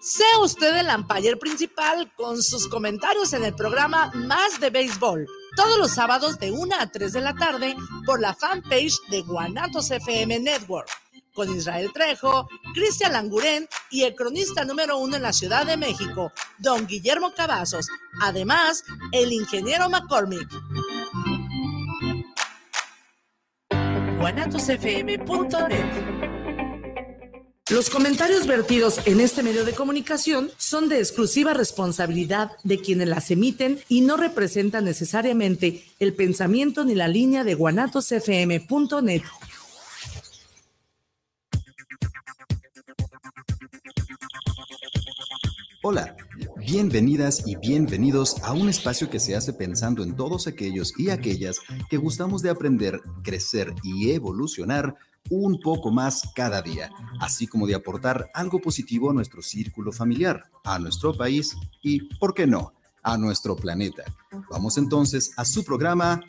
Sea usted el umpire principal con sus comentarios en el programa Más de Béisbol, todos los sábados de 1 a 3 de la tarde por la fanpage de Guanatos FM Network, con Israel Trejo, Cristian Langurén y el cronista número uno en la Ciudad de México, don Guillermo Cavazos, además el ingeniero McCormick. guanatosfm.net los comentarios vertidos en este medio de comunicación son de exclusiva responsabilidad de quienes las emiten y no representan necesariamente el pensamiento ni la línea de guanatosfm.net. Hola, bienvenidas y bienvenidos a un espacio que se hace pensando en todos aquellos y aquellas que gustamos de aprender, crecer y evolucionar un poco más cada día, así como de aportar algo positivo a nuestro círculo familiar, a nuestro país y, ¿por qué no?, a nuestro planeta. Vamos entonces a su programa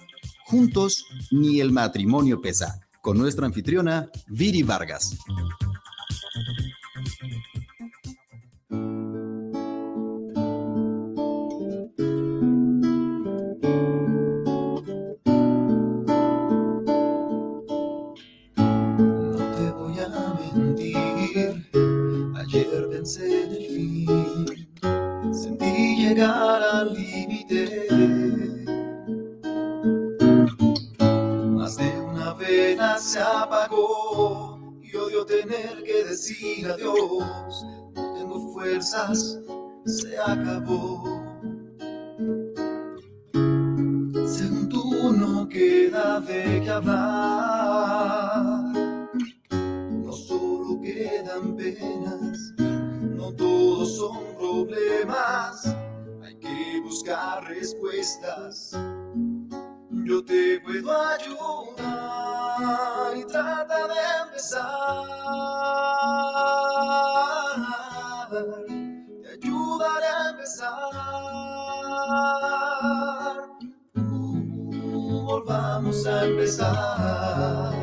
Juntos ni el matrimonio pesa, con nuestra anfitriona Viri Vargas. Adiós, no tengo fuerzas, se acabó. Según tú no queda de qué hablar, no solo quedan penas, no todos son problemas, que buscar respuestas. Yo te puedo ayudar y trata de empezar. Te ayudaré a empezar. Uh, volvamos a empezar.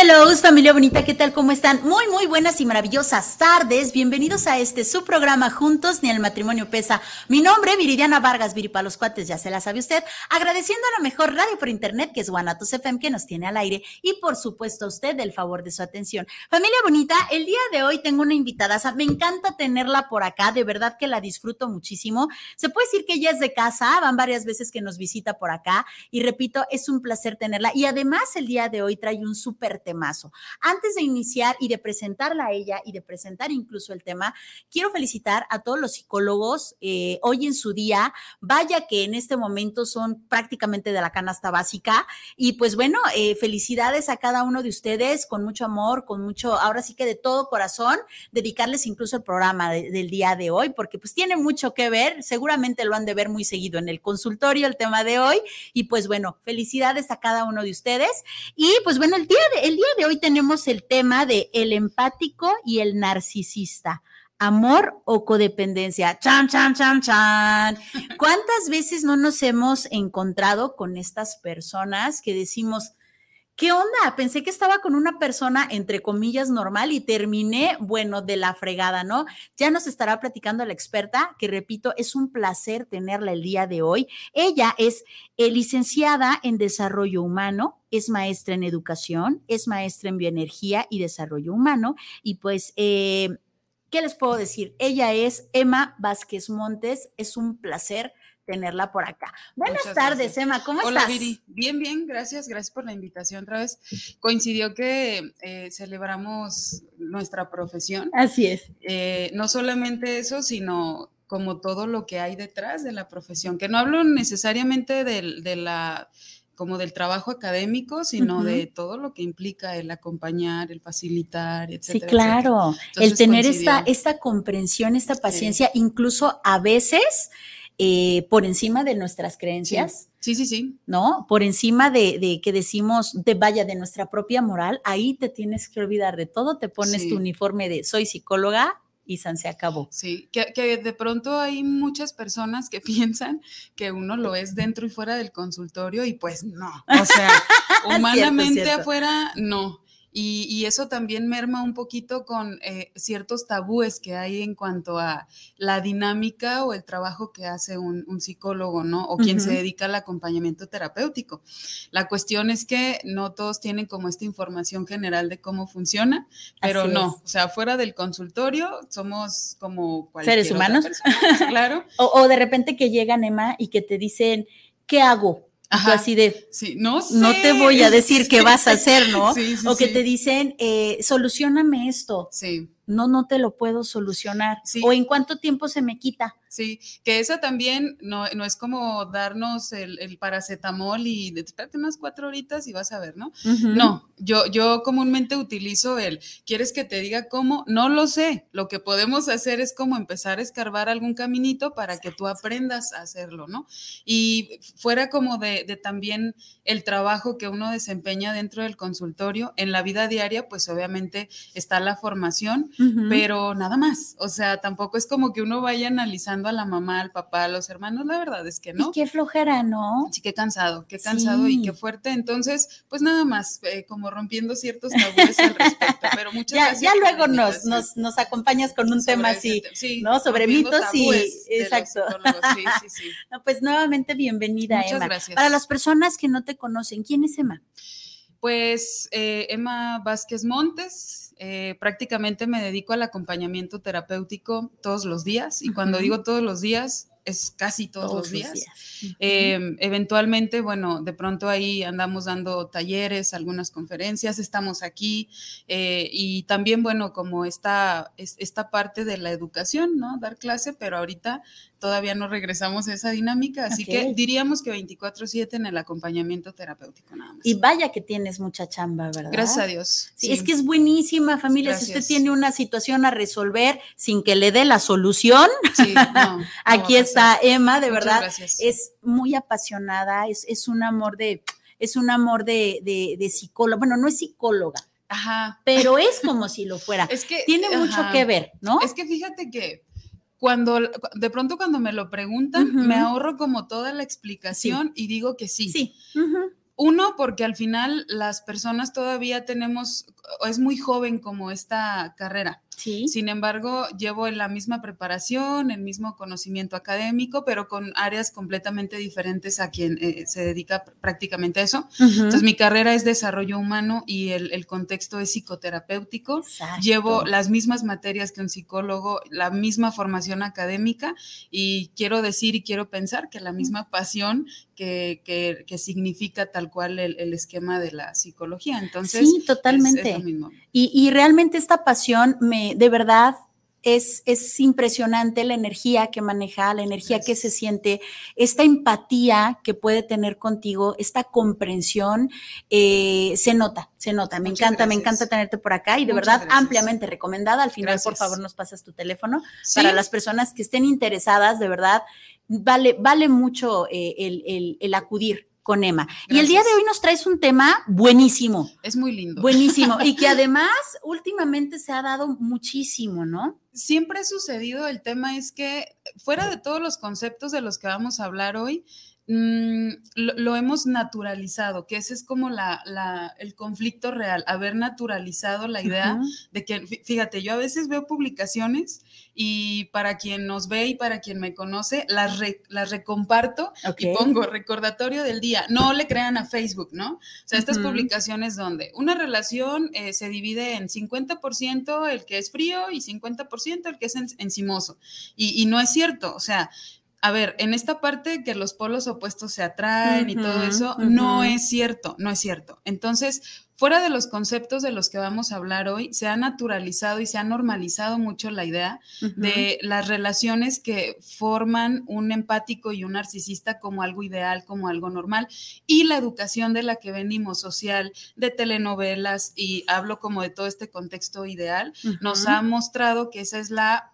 Hello, familia bonita, ¿qué tal? ¿Cómo están? Muy, muy buenas y maravillosas tardes. Bienvenidos a este su programa Juntos ni el matrimonio pesa. Mi nombre, Viridiana Vargas, Viri para los cuates, ya se la sabe usted. Agradeciendo a la mejor radio por internet, que es Guanatos FM, que nos tiene al aire. Y por supuesto a usted el favor de su atención. Familia bonita, el día de hoy tengo una invitada. Me encanta tenerla por acá, de verdad que la disfruto muchísimo. Se puede decir que ella es de casa, van varias veces que nos visita por acá. Y repito, es un placer tenerla. Y además el día de hoy trae un súper temazo. Antes de iniciar y de presentarla a ella y de presentar incluso el tema, quiero felicitar a todos los psicólogos eh, hoy en su día. Vaya que en este momento son prácticamente de la canasta básica. Y pues bueno, eh, felicidades a cada uno de ustedes con mucho amor, con mucho, ahora sí que de todo corazón, dedicarles incluso el programa del día de hoy, porque pues tiene mucho que ver. Seguramente lo han de ver muy seguido en el consultorio el tema de hoy. Y pues bueno, felicidades a cada uno de ustedes. Y pues bueno, el día de, el día de hoy tenemos el tema de el empático y el narcisista. Amor o codependencia. Chan, chan, chan, chan. ¿Cuántas veces no nos hemos encontrado con estas personas que decimos, ¿qué onda? Pensé que estaba con una persona, entre comillas, normal y terminé, bueno, de la fregada, ¿no? Ya nos estará platicando la experta, que repito, es un placer tenerla el día de hoy. Ella es eh, licenciada en Desarrollo Humano, es maestra en Educación, es maestra en Bioenergía y Desarrollo Humano, y pues... Eh, ¿Qué les puedo decir? Ella es Emma Vázquez Montes. Es un placer tenerla por acá. Buenas tardes, Emma, ¿cómo Hola, estás? Viri. Bien, bien, gracias, gracias por la invitación otra vez. Coincidió que eh, celebramos nuestra profesión. Así es. Eh, no solamente eso, sino como todo lo que hay detrás de la profesión, que no hablo necesariamente del, de la como del trabajo académico, sino de todo lo que implica el acompañar, el facilitar, Sí, etcétera. claro. etcétera. el tener coincidió. esta, esta comprensión, esta paciencia, incluso a veces eh, por encima de nuestras creencias. Sí, sí, sí. ¿No? Por encima de, de, que decimos, de vaya, de nuestra propia moral, ahí te tienes que olvidar de todo, te pones Sí. tu uniforme de soy psicóloga y San se acabó. Sí, que, que de pronto hay muchas personas que piensan que uno lo es dentro y fuera del consultorio y pues no. O sea, humanamente cierto. afuera, no. Y, y eso también merma un poquito con eh, ciertos tabúes que hay en cuanto a la dinámica o el trabajo que hace un, un psicólogo, ¿no? O quien se dedica al acompañamiento terapéutico. La cuestión es que no todos tienen como esta información general de cómo funciona, pero Así no, es. o sea, fuera del consultorio somos como cualquier Seres humanos. persona, claro. O, o de repente que llegan, Emma, y que te dicen, ¿qué hago? Ajá. así de, Sí, no sé. no te voy a decir qué vas a hacer, ¿no? Sí, sí, o que te dicen, eh, solucioname esto. Sí, No, no te lo puedo solucionar. O en cuánto tiempo se me quita. Sí, que esa también no, no es como darnos el, el paracetamol y espérate unas cuatro horitas y vas a ver, ¿no? No, yo, yo comúnmente utilizo el, ¿quieres que te diga cómo? No lo sé. Lo que podemos hacer es como empezar a escarbar algún caminito para que tú aprendas a hacerlo, ¿no? Y fuera como de, de también el trabajo que uno desempeña dentro del consultorio, en la vida diaria, pues obviamente está la formación, pero nada más. O sea, tampoco es como que uno vaya analizando a la mamá, al papá, a los hermanos, la verdad es que no. Y qué flojera, ¿no? Sí, qué cansado, qué cansado Sí. y qué fuerte. Entonces, pues nada más, eh, como rompiendo ciertos tabúes al respecto. Pero muchas Ya, gracias. ya luego nos, nos, nos acompañas con un sobre tema así. te- sí, ¿no? Sobre mitos y- exacto. Sí, sí, sí. No, pues nuevamente bienvenida, Muchas Emma. gracias. Para las personas que no te conocen, ¿quién es Emma? Pues eh, Emma Vázquez Montes, eh, prácticamente me dedico al acompañamiento terapéutico todos los días y cuando digo todos los días es casi todos, los días. Eh, eventualmente, bueno, de pronto ahí andamos dando talleres, algunas conferencias, estamos aquí eh, y también, bueno, como esta, es- esta parte de la educación, ¿no? Dar clase, pero ahorita todavía no regresamos a esa dinámica, así que diríamos que 24/7 en el acompañamiento terapéutico nada más. Y vaya que tienes mucha chamba, ¿verdad? Gracias a Dios. Sí, es que es buenísima, familia. Si usted tiene una situación a resolver sin que le dé la solución, Sí, no, no aquí está. Emma, de Muchas verdad. gracias. Es muy apasionada, es, es un amor de, es un amor de, de, de psicóloga. Bueno, no es psicóloga, Ajá. pero es como si lo fuera. Es que Tiene mucho ajá. que ver, ¿no? Es que fíjate que cuando de pronto cuando me lo preguntan, me ahorro como toda la explicación y digo que sí. Sí. Uno, porque al final las personas todavía tenemos, es muy joven como esta carrera. Sí. Sin embargo, llevo la misma preparación, el mismo conocimiento académico, pero con áreas completamente diferentes a quien eh, se dedica pr- prácticamente a eso. Entonces, mi carrera es desarrollo humano y el, el contexto es psicoterapéutico. Exacto. Llevo las mismas materias que un psicólogo, la misma formación académica y quiero decir y quiero pensar que la misma pasión que, que- que significa tal cual el, el esquema de la psicología. Entonces, sí, es- totalmente. es lo mismo. Y, y realmente esta pasión me, de verdad, es, es impresionante la energía que maneja, la energía que se siente, esta empatía que puede tener contigo, esta comprensión, eh, se nota, se nota. Me Muchas encanta, me encanta tenerte por acá y de Muchas verdad gracias. ampliamente recomendada. Al final, por favor, nos pasas tu teléfono Sí, para las personas que estén interesadas, de verdad, vale, vale mucho eh, el, el- el acudir con Emma. Y el día de hoy nos traes un tema buenísimo. es muy lindo. Buenísimo. Y que además últimamente se ha dado muchísimo, ¿no? Siempre ha sucedido, el tema es que fuera de todos los conceptos de los que vamos a hablar hoy, mm, lo, lo hemos naturalizado, que ese es como la, la- el conflicto real, haber naturalizado la idea Ujú. de que, fí- fíjate, yo a veces veo publicaciones y para quien nos ve y para quien me conoce, las, re- las recomparto Ok. y pongo recordatorio del día. No le crean a Facebook, ¿no? O sea, estas Ujú. publicaciones donde una relación eh, se divide en 50% el que es frío y 50% el que es en- encimoso. Y, y no es cierto, o sea... A ver, en esta parte que los polos opuestos se atraen y todo eso, no es cierto, no es cierto. Entonces, fuera de los conceptos de los que vamos a hablar hoy, se ha naturalizado y se ha normalizado mucho la idea de las relaciones que forman un empático y un narcisista como algo ideal, como algo normal, y la educación de la que venimos social, de telenovelas, y hablo como de todo este contexto ideal, nos ha mostrado que esa es la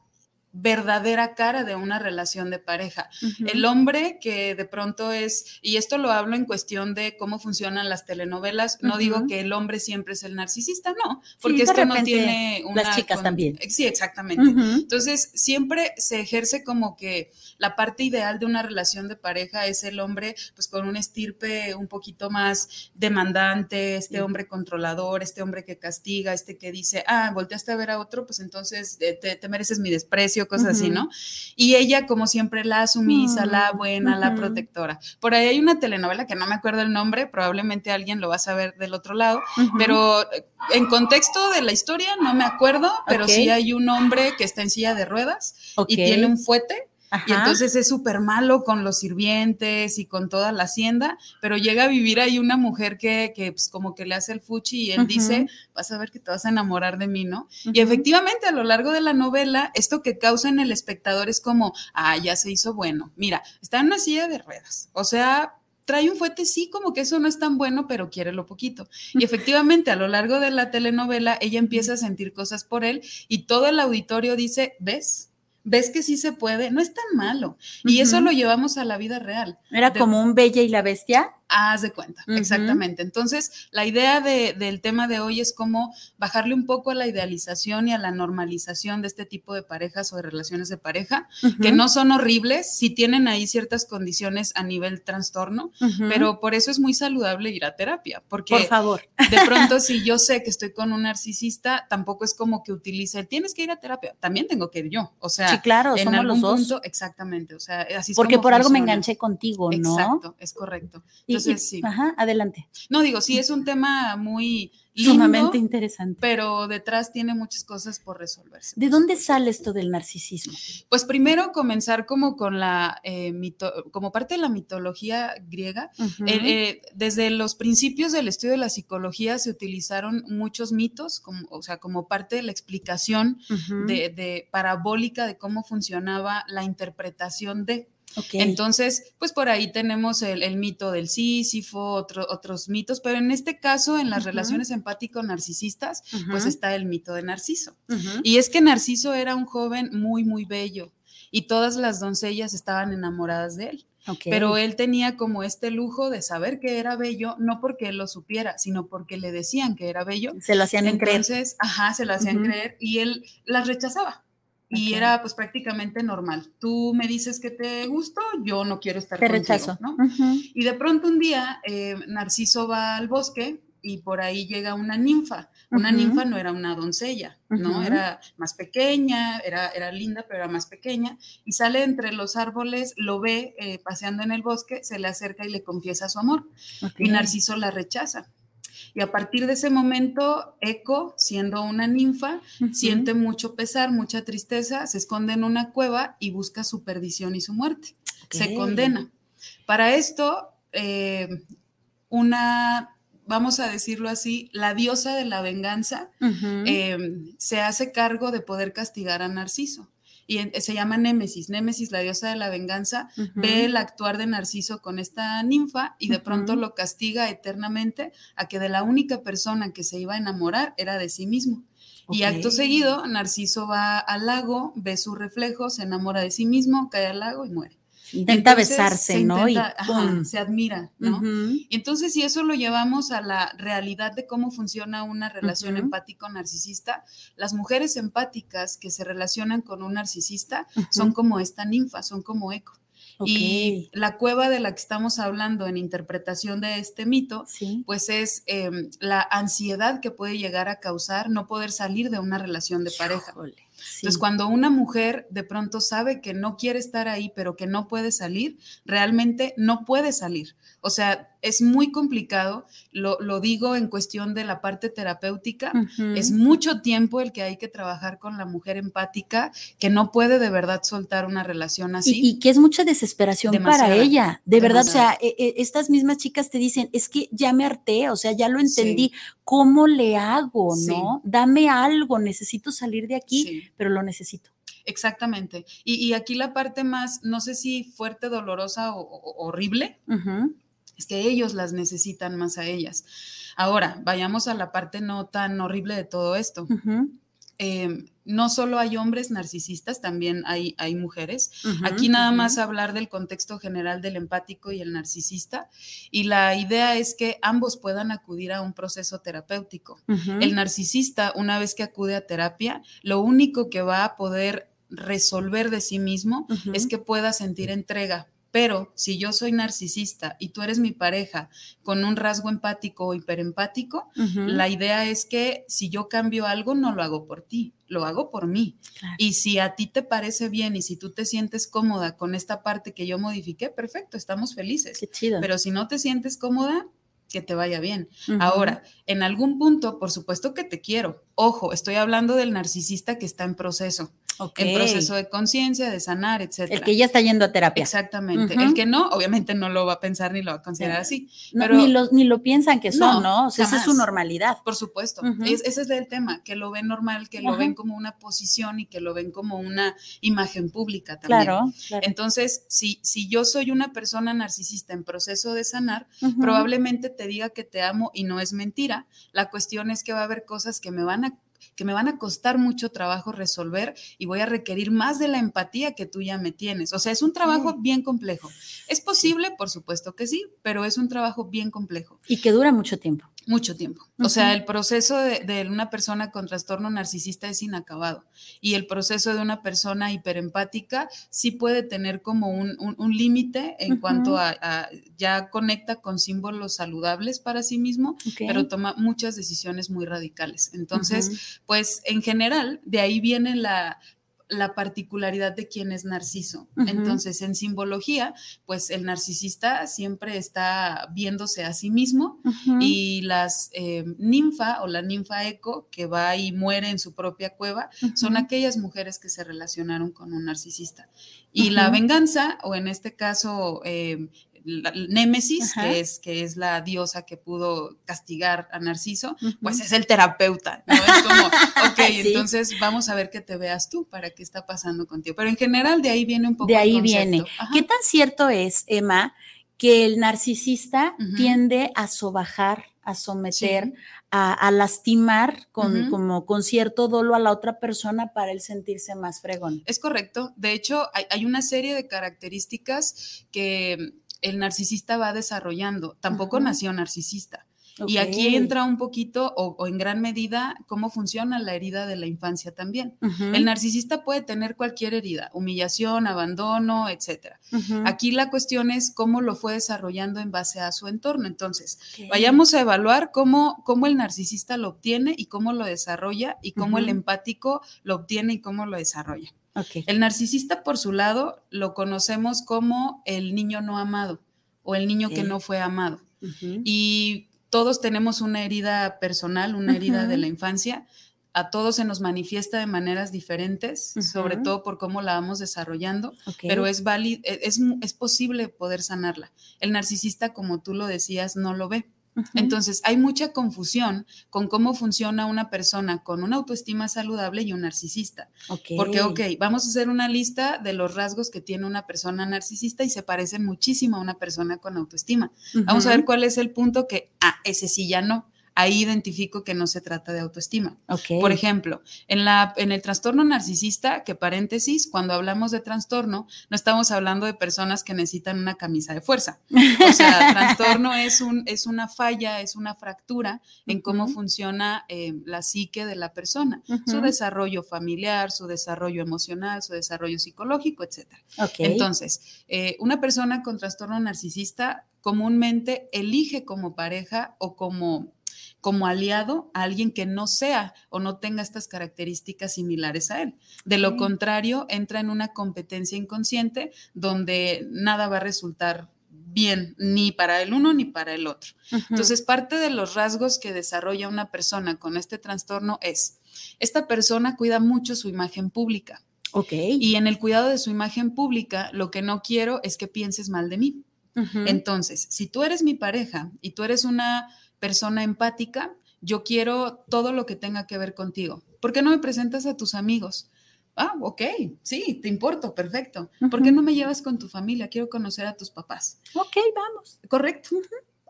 verdadera cara de una relación de pareja. El hombre que de pronto es, y esto lo hablo en cuestión de cómo funcionan las telenovelas, no digo que el hombre siempre es el narcisista, no, porque esto no tiene una... Las chicas también. Sí, exactamente. Entonces, siempre se ejerce como que la parte ideal de una relación de pareja es el hombre, pues con un estirpe un poquito más demandante, este hombre controlador, este hombre que castiga, este que dice, ah, volteaste a ver a otro, pues entonces eh, te mereces mi desprecio cosas así, ¿no? Y ella, como siempre, la sumisa, la mm, buena, la protectora. Por ahí hay una telenovela que no me acuerdo el nombre, probablemente alguien lo va a saber del otro lado, pero eh, en contexto de la historia no me acuerdo, pero sí hay un hombre que está en silla de ruedas y tiene un fuete y entonces es súper malo con los sirvientes y con toda la hacienda, pero llega a vivir ahí una mujer que, que pues, como que le hace el fuchi y él dice, vas a ver que te vas a enamorar de mí, ¿no? Y efectivamente a lo largo de la novela, esto que causa en el espectador es como, ah, ya se hizo bueno. Mira, está en una silla de ruedas, o sea, trae un fuete, sí, como que eso no es tan bueno, pero quiere lo poquito. Y efectivamente, a lo largo de la telenovela, ella empieza a sentir cosas por él y todo el auditorio dice, ¿ves? Ves que sí se puede, no es tan malo. Y eso lo llevamos a la vida real. Era como un Bella y la Bestia. Haz de cuenta, exactamente. Entonces, la idea del tema de hoy es cómo bajarle un poco a la idealización y a la normalización de este tipo de parejas o de relaciones de pareja, que no son horribles, si tienen ahí ciertas condiciones a nivel trastorno, pero por eso es muy saludable ir a terapia, porque por favor. de pronto si yo sé que estoy con un narcisista, tampoco es como que utilice, tienes que ir a terapia, también tengo que ir yo, o sea, sí, claro, en somos los dos. punto, exactamente, o sea, así es Porque por algo me enganché contigo, ¿no? Exacto, es correcto. Entonces, sí. Ajá, adelante. No, digo, sí, es un tema muy sumamente interesante. Pero detrás tiene muchas cosas por resolverse. ¿De dónde sale esto del narcisismo? Pues primero comenzar como con la, eh, como parte de la mitología griega. Eh, eh, desde los principios del estudio de la psicología se utilizaron muchos mitos, como, o sea, como parte de la explicación de parabólica de cómo funcionaba la interpretación de. Entonces, pues por ahí tenemos el, mito del Sísifo, otros mitos, pero en este caso, en las relaciones empático-narcisistas, pues está el mito de Narciso. Y es que Narciso era un joven muy, muy bello y todas las doncellas estaban enamoradas de él. Pero él tenía como este lujo de saber que era bello, no porque él lo supiera, sino porque le decían que era bello. Se lo hacían creer. Entonces, ajá, se lo hacían creer y él las rechazaba. Y era pues prácticamente normal. Tú me dices que te gusto, yo no quiero estar te rechazo. ¿no? Y de pronto un día eh, Narciso va al bosque y por ahí llega una ninfa. Una ninfa no era una doncella, ¿no? Era más pequeña, era, era linda, pero era más pequeña. Y sale entre los árboles, lo ve eh, paseando en el bosque, se le acerca y le confiesa su amor. Y Narciso la rechaza. Y a partir de ese momento, Eco, siendo una ninfa, siente mucho pesar, mucha tristeza, se esconde en una cueva y busca su perdición y su muerte. Se condena. Para esto, eh, una, vamos a decirlo así, la diosa de la venganza eh, se hace cargo de poder castigar a Narciso y se llama Némesis. Némesis, la diosa de la venganza, ve el actuar de Narciso con esta ninfa y de pronto lo castiga eternamente a que de la única persona que se iba a enamorar era de sí mismo. Y acto seguido, Narciso va al lago, ve su reflejo, se enamora de sí mismo, cae al lago y muere. Intenta besarse, ¿no? y se admira, ¿no? Y entonces, si eso lo llevamos a la realidad de cómo funciona una relación empático-narcisista, las mujeres empáticas que se relacionan con un narcisista son como esta ninfa, son como eco. Y la cueva de la que estamos hablando en interpretación de este mito, pues es em, la ansiedad que puede llegar a causar no poder salir de una relación de pareja. Entonces, cuando una mujer de pronto sabe que no quiere estar ahí, pero que no puede salir, realmente no puede salir. O sea, es muy complicado, lo, digo en cuestión de la parte terapéutica, es mucho tiempo el que hay que trabajar con la mujer empática que no puede de verdad soltar una relación así. Y, que es mucha desesperación para ella, de verdad, o sea, e, e, estas mismas chicas te dicen, es que ya me harté, o sea, ya lo entendí, ¿cómo le hago, no? Dame algo, necesito salir de aquí, pero lo necesito. Exactamente. Y, aquí la parte más, no sé si fuerte, dolorosa o, horrible, es que ellos las necesitan más a ellas. Ahora, vayamos a la parte no tan horrible de todo esto. Eh, no solo hay hombres narcisistas, también hay, hay mujeres. Aquí nada más hablar del contexto general del empático y el narcisista. Y la idea es que ambos puedan acudir a un proceso terapéutico. El narcisista, una vez que acude a terapia, lo único que va a poder resolver de sí mismo es que pueda sentir entrega. Pero si yo soy narcisista y tú eres mi pareja con un rasgo empático o hiperempático, la idea es que si yo cambio algo, no lo hago por ti, lo hago por mí. Claro. Y si a ti te parece bien y si tú te sientes cómoda con esta parte que yo modifiqué, perfecto, estamos felices. Qué chido. Pero si no te sientes cómoda, que te vaya bien. Ahora, en algún punto, por supuesto que te quiero. Ojo, estoy hablando del narcisista que está en proceso, Ok. en proceso de conciencia, de sanar, etcétera. El que ya está yendo a terapia. Exactamente. El que no, obviamente no lo va a pensar ni lo va a considerar así. No, pero- ni, lo, ni lo piensan que son, No, ¿no? O sea, esa es su normalidad. Por supuesto. Es- ese es el tema, que lo ven normal, que lo ven como una posición y que lo ven como una imagen pública también. Claro, claro. Entonces, si, si yo soy una persona narcisista en proceso de sanar, probablemente te diga que te amo y no es mentira. La cuestión es que va a haber cosas que me van a que me van a costar mucho trabajo resolver y voy a requerir más de la empatía que tú ya me tienes. O sea, es un trabajo bien complejo. ¿Es posible? Por supuesto que sí, pero es un trabajo bien complejo Y que dura mucho tiempo. Mucho tiempo. O sea, el proceso de, de una persona con trastorno narcisista es inacabado y el proceso de una persona hiperempática sí puede tener como un, un- un límite en cuanto a, a- ya conecta con símbolos saludables para sí mismo, pero toma muchas decisiones muy radicales. Entonces, pues en general, de ahí viene la la particularidad de quién es narciso. Entonces, en simbología, pues el narcisista siempre está viéndose a sí mismo y las eh, ninfa o la ninfa eco que va y muere en su propia cueva son aquellas mujeres que se relacionaron con un narcisista. Y la venganza, o en este caso, eh, la- Némesis, Ajá. que es, que es la diosa que pudo castigar a Narciso, pues es el terapeuta, ¿no? Es como, ok, Sí. entonces vamos a ver qué te veas tú para qué está pasando contigo. Pero en general de ahí viene un poco De ahí viene. Ajá. ¿Qué tan cierto es, Emma, que el narcisista tiende a sobajar, a someter, Sí. a, a lastimar con, como con cierto dolo a la otra persona para él sentirse más fregón? Es correcto. De hecho, hay, hay una serie de características que el narcisista va desarrollando. Tampoco Ajá. nació narcisista. Y aquí entra un poquito o, o en gran medida cómo funciona la herida de la infancia también. El narcisista puede tener cualquier herida, humillación, abandono, ujú. Aquí la cuestión es cómo lo fue desarrollando en base a su entorno. Entonces, vayamos a evaluar cómo, cómo el narcisista lo obtiene y cómo lo desarrolla y cómo el empático lo obtiene y cómo lo desarrolla. El narcisista, por su lado, lo conocemos como el niño no amado o el niño que no fue amado. Y todos tenemos una herida personal, una herida de la infancia. A todos se nos manifiesta de maneras diferentes, sobre todo por cómo la vamos desarrollando, pero es, válido, es, es posible poder sanarla. El narcisista, como tú lo decías, no lo ve. Entonces, hay mucha confusión con cómo funciona una persona con una autoestima saludable y un narcisista. Porque, ok, vamos a hacer una lista de los rasgos que tiene una persona narcisista y se parecen muchísimo a una persona con autoestima. Vamos a ver cuál es el punto que, ah, ese sí ya no. Ahí identifico que no se trata de autoestima. Ok. Por ejemplo, en, la, en el trastorno narcisista, que paréntesis, cuando hablamos de trastorno, no estamos hablando de personas que necesitan una camisa de fuerza. O sea, trastorno es, un, es una falla, es una fractura en cómo funciona eh, la psique de la persona, su desarrollo familiar, su desarrollo emocional, su desarrollo psicológico, etcétera. Ok. Entonces, eh, una persona con trastorno narcisista comúnmente elige como pareja o como, como aliado a alguien que no sea o no tenga estas características similares a él. De lo contrario, entra en una competencia inconsciente donde nada va a resultar bien ni para el uno ni para el otro. Ujú. Entonces, parte de los rasgos que desarrolla una persona con este trastorno es, esta persona cuida mucho su imagen pública. ok. Y en el cuidado de su imagen pública, lo que no quiero es que pienses mal de mí. Entonces, si tú eres mi pareja y tú eres una persona empática, yo quiero todo lo que tenga que ver contigo. ¿Por qué no me presentas a tus amigos? Ah, ok, sí, te importo, perfecto. ¿Por qué no me llevas con tu familia? Quiero conocer a tus papás. Ok, vamos. Correcto.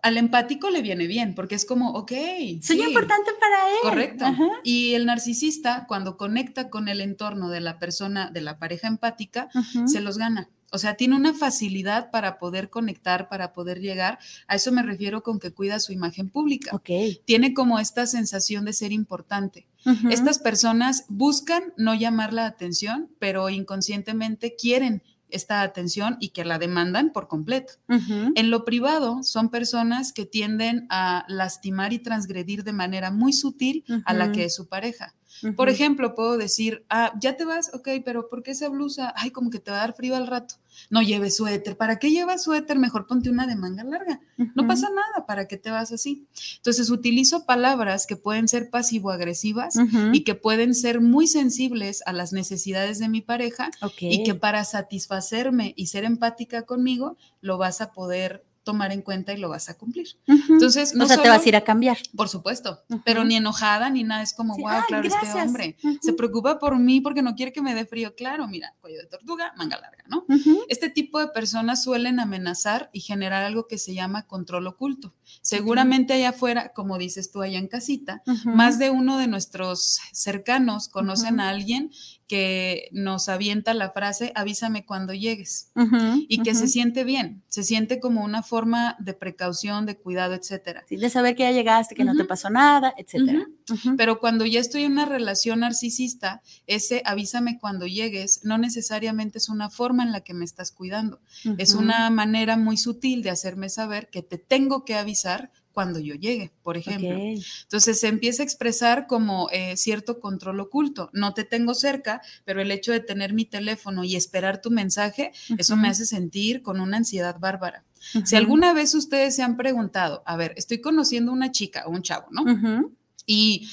al empático le viene bien, porque es como, ok. Soy importante para él. Correcto. Y el narcisista, cuando conecta con el entorno de la persona, de la pareja empática, se los gana. O sea, tiene una facilidad para poder conectar, para poder llegar. A eso me refiero con que cuida su imagen pública. Ok. Tiene como esta sensación de ser importante. Estas personas buscan no llamar la atención, pero inconscientemente quieren esta atención y que la demandan por completo. En lo privado son personas que tienden a lastimar y transgredir de manera muy sutil a la que es su pareja. Por ejemplo, puedo decir, ah, ya te vas, ok, pero ¿por qué esa blusa? Ay, como que te va a dar frío al rato. No lleves suéter. ¿Para qué llevas suéter? Mejor ponte una de manga larga. No pasa nada, ¿para qué te vas así? Entonces, utilizo palabras que pueden ser pasivo-agresivas y que pueden ser muy sensibles a las necesidades de mi pareja y que para satisfacerme y ser empática conmigo, lo vas a poder tomar en cuenta y lo vas a cumplir. Entonces, no o sea, te vas a ir a cambiar. Por supuesto, pero ni enojada ni nada, es como, wow, claro, este hombre se preocupa por mí porque no quiere que me dé frío. Claro, mira, cuello de tortuga, manga larga, ¿no? Este tipo de personas suelen amenazar y generar algo que se llama control oculto. Seguramente allá afuera, como dices tú allá en casita, más de uno de nuestros cercanos conocen a alguien que nos avienta la frase, avísame cuando llegues, y que se siente bien, se siente como una forma de precaución, de cuidado, etcétera. de saber que ya llegaste, que no te pasó nada, etcétera. Pero cuando ya estoy en una relación narcisista, ese avísame cuando llegues no necesariamente es una forma en la que me estás cuidando, es una manera muy sutil de hacerme saber que te tengo que avisar cuando yo llegue, por ejemplo. Entonces se empieza a expresar como eh, cierto control oculto. No te tengo cerca, pero el hecho de tener mi teléfono y esperar tu mensaje, eso me hace sentir con una ansiedad bárbara. Si alguna vez ustedes se han preguntado, a ver, estoy conociendo una chica o un chavo, ¿no? Y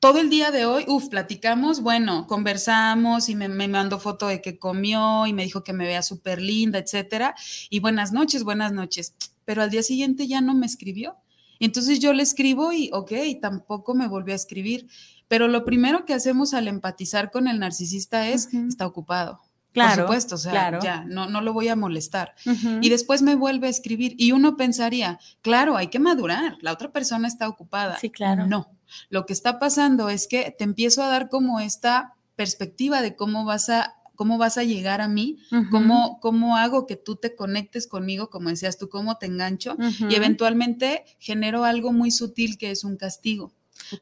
todo el día de hoy, uff, platicamos, bueno, conversamos y me, me, mandó foto de que comió y me dijo que me vea súper linda, etcétera. Y buenas noches, buenas noches. Pero al día siguiente ya no me escribió. Entonces yo le escribo y, ok, tampoco me volvió a escribir. Pero lo primero que hacemos al empatizar con el narcisista es, está ocupado. Claro, Por supuesto, o sea, ya, no, no lo voy a molestar. Y después me vuelve a escribir y uno pensaría, claro, hay que madurar, la otra persona está ocupada. Sí, claro. No, lo que está pasando es que te empiezo a dar como esta perspectiva de cómo vas a cómo vas a llegar a mí, cómo, cómo hago que tú te conectes conmigo, como decías tú, cómo te engancho, y eventualmente genero algo muy sutil que es un castigo.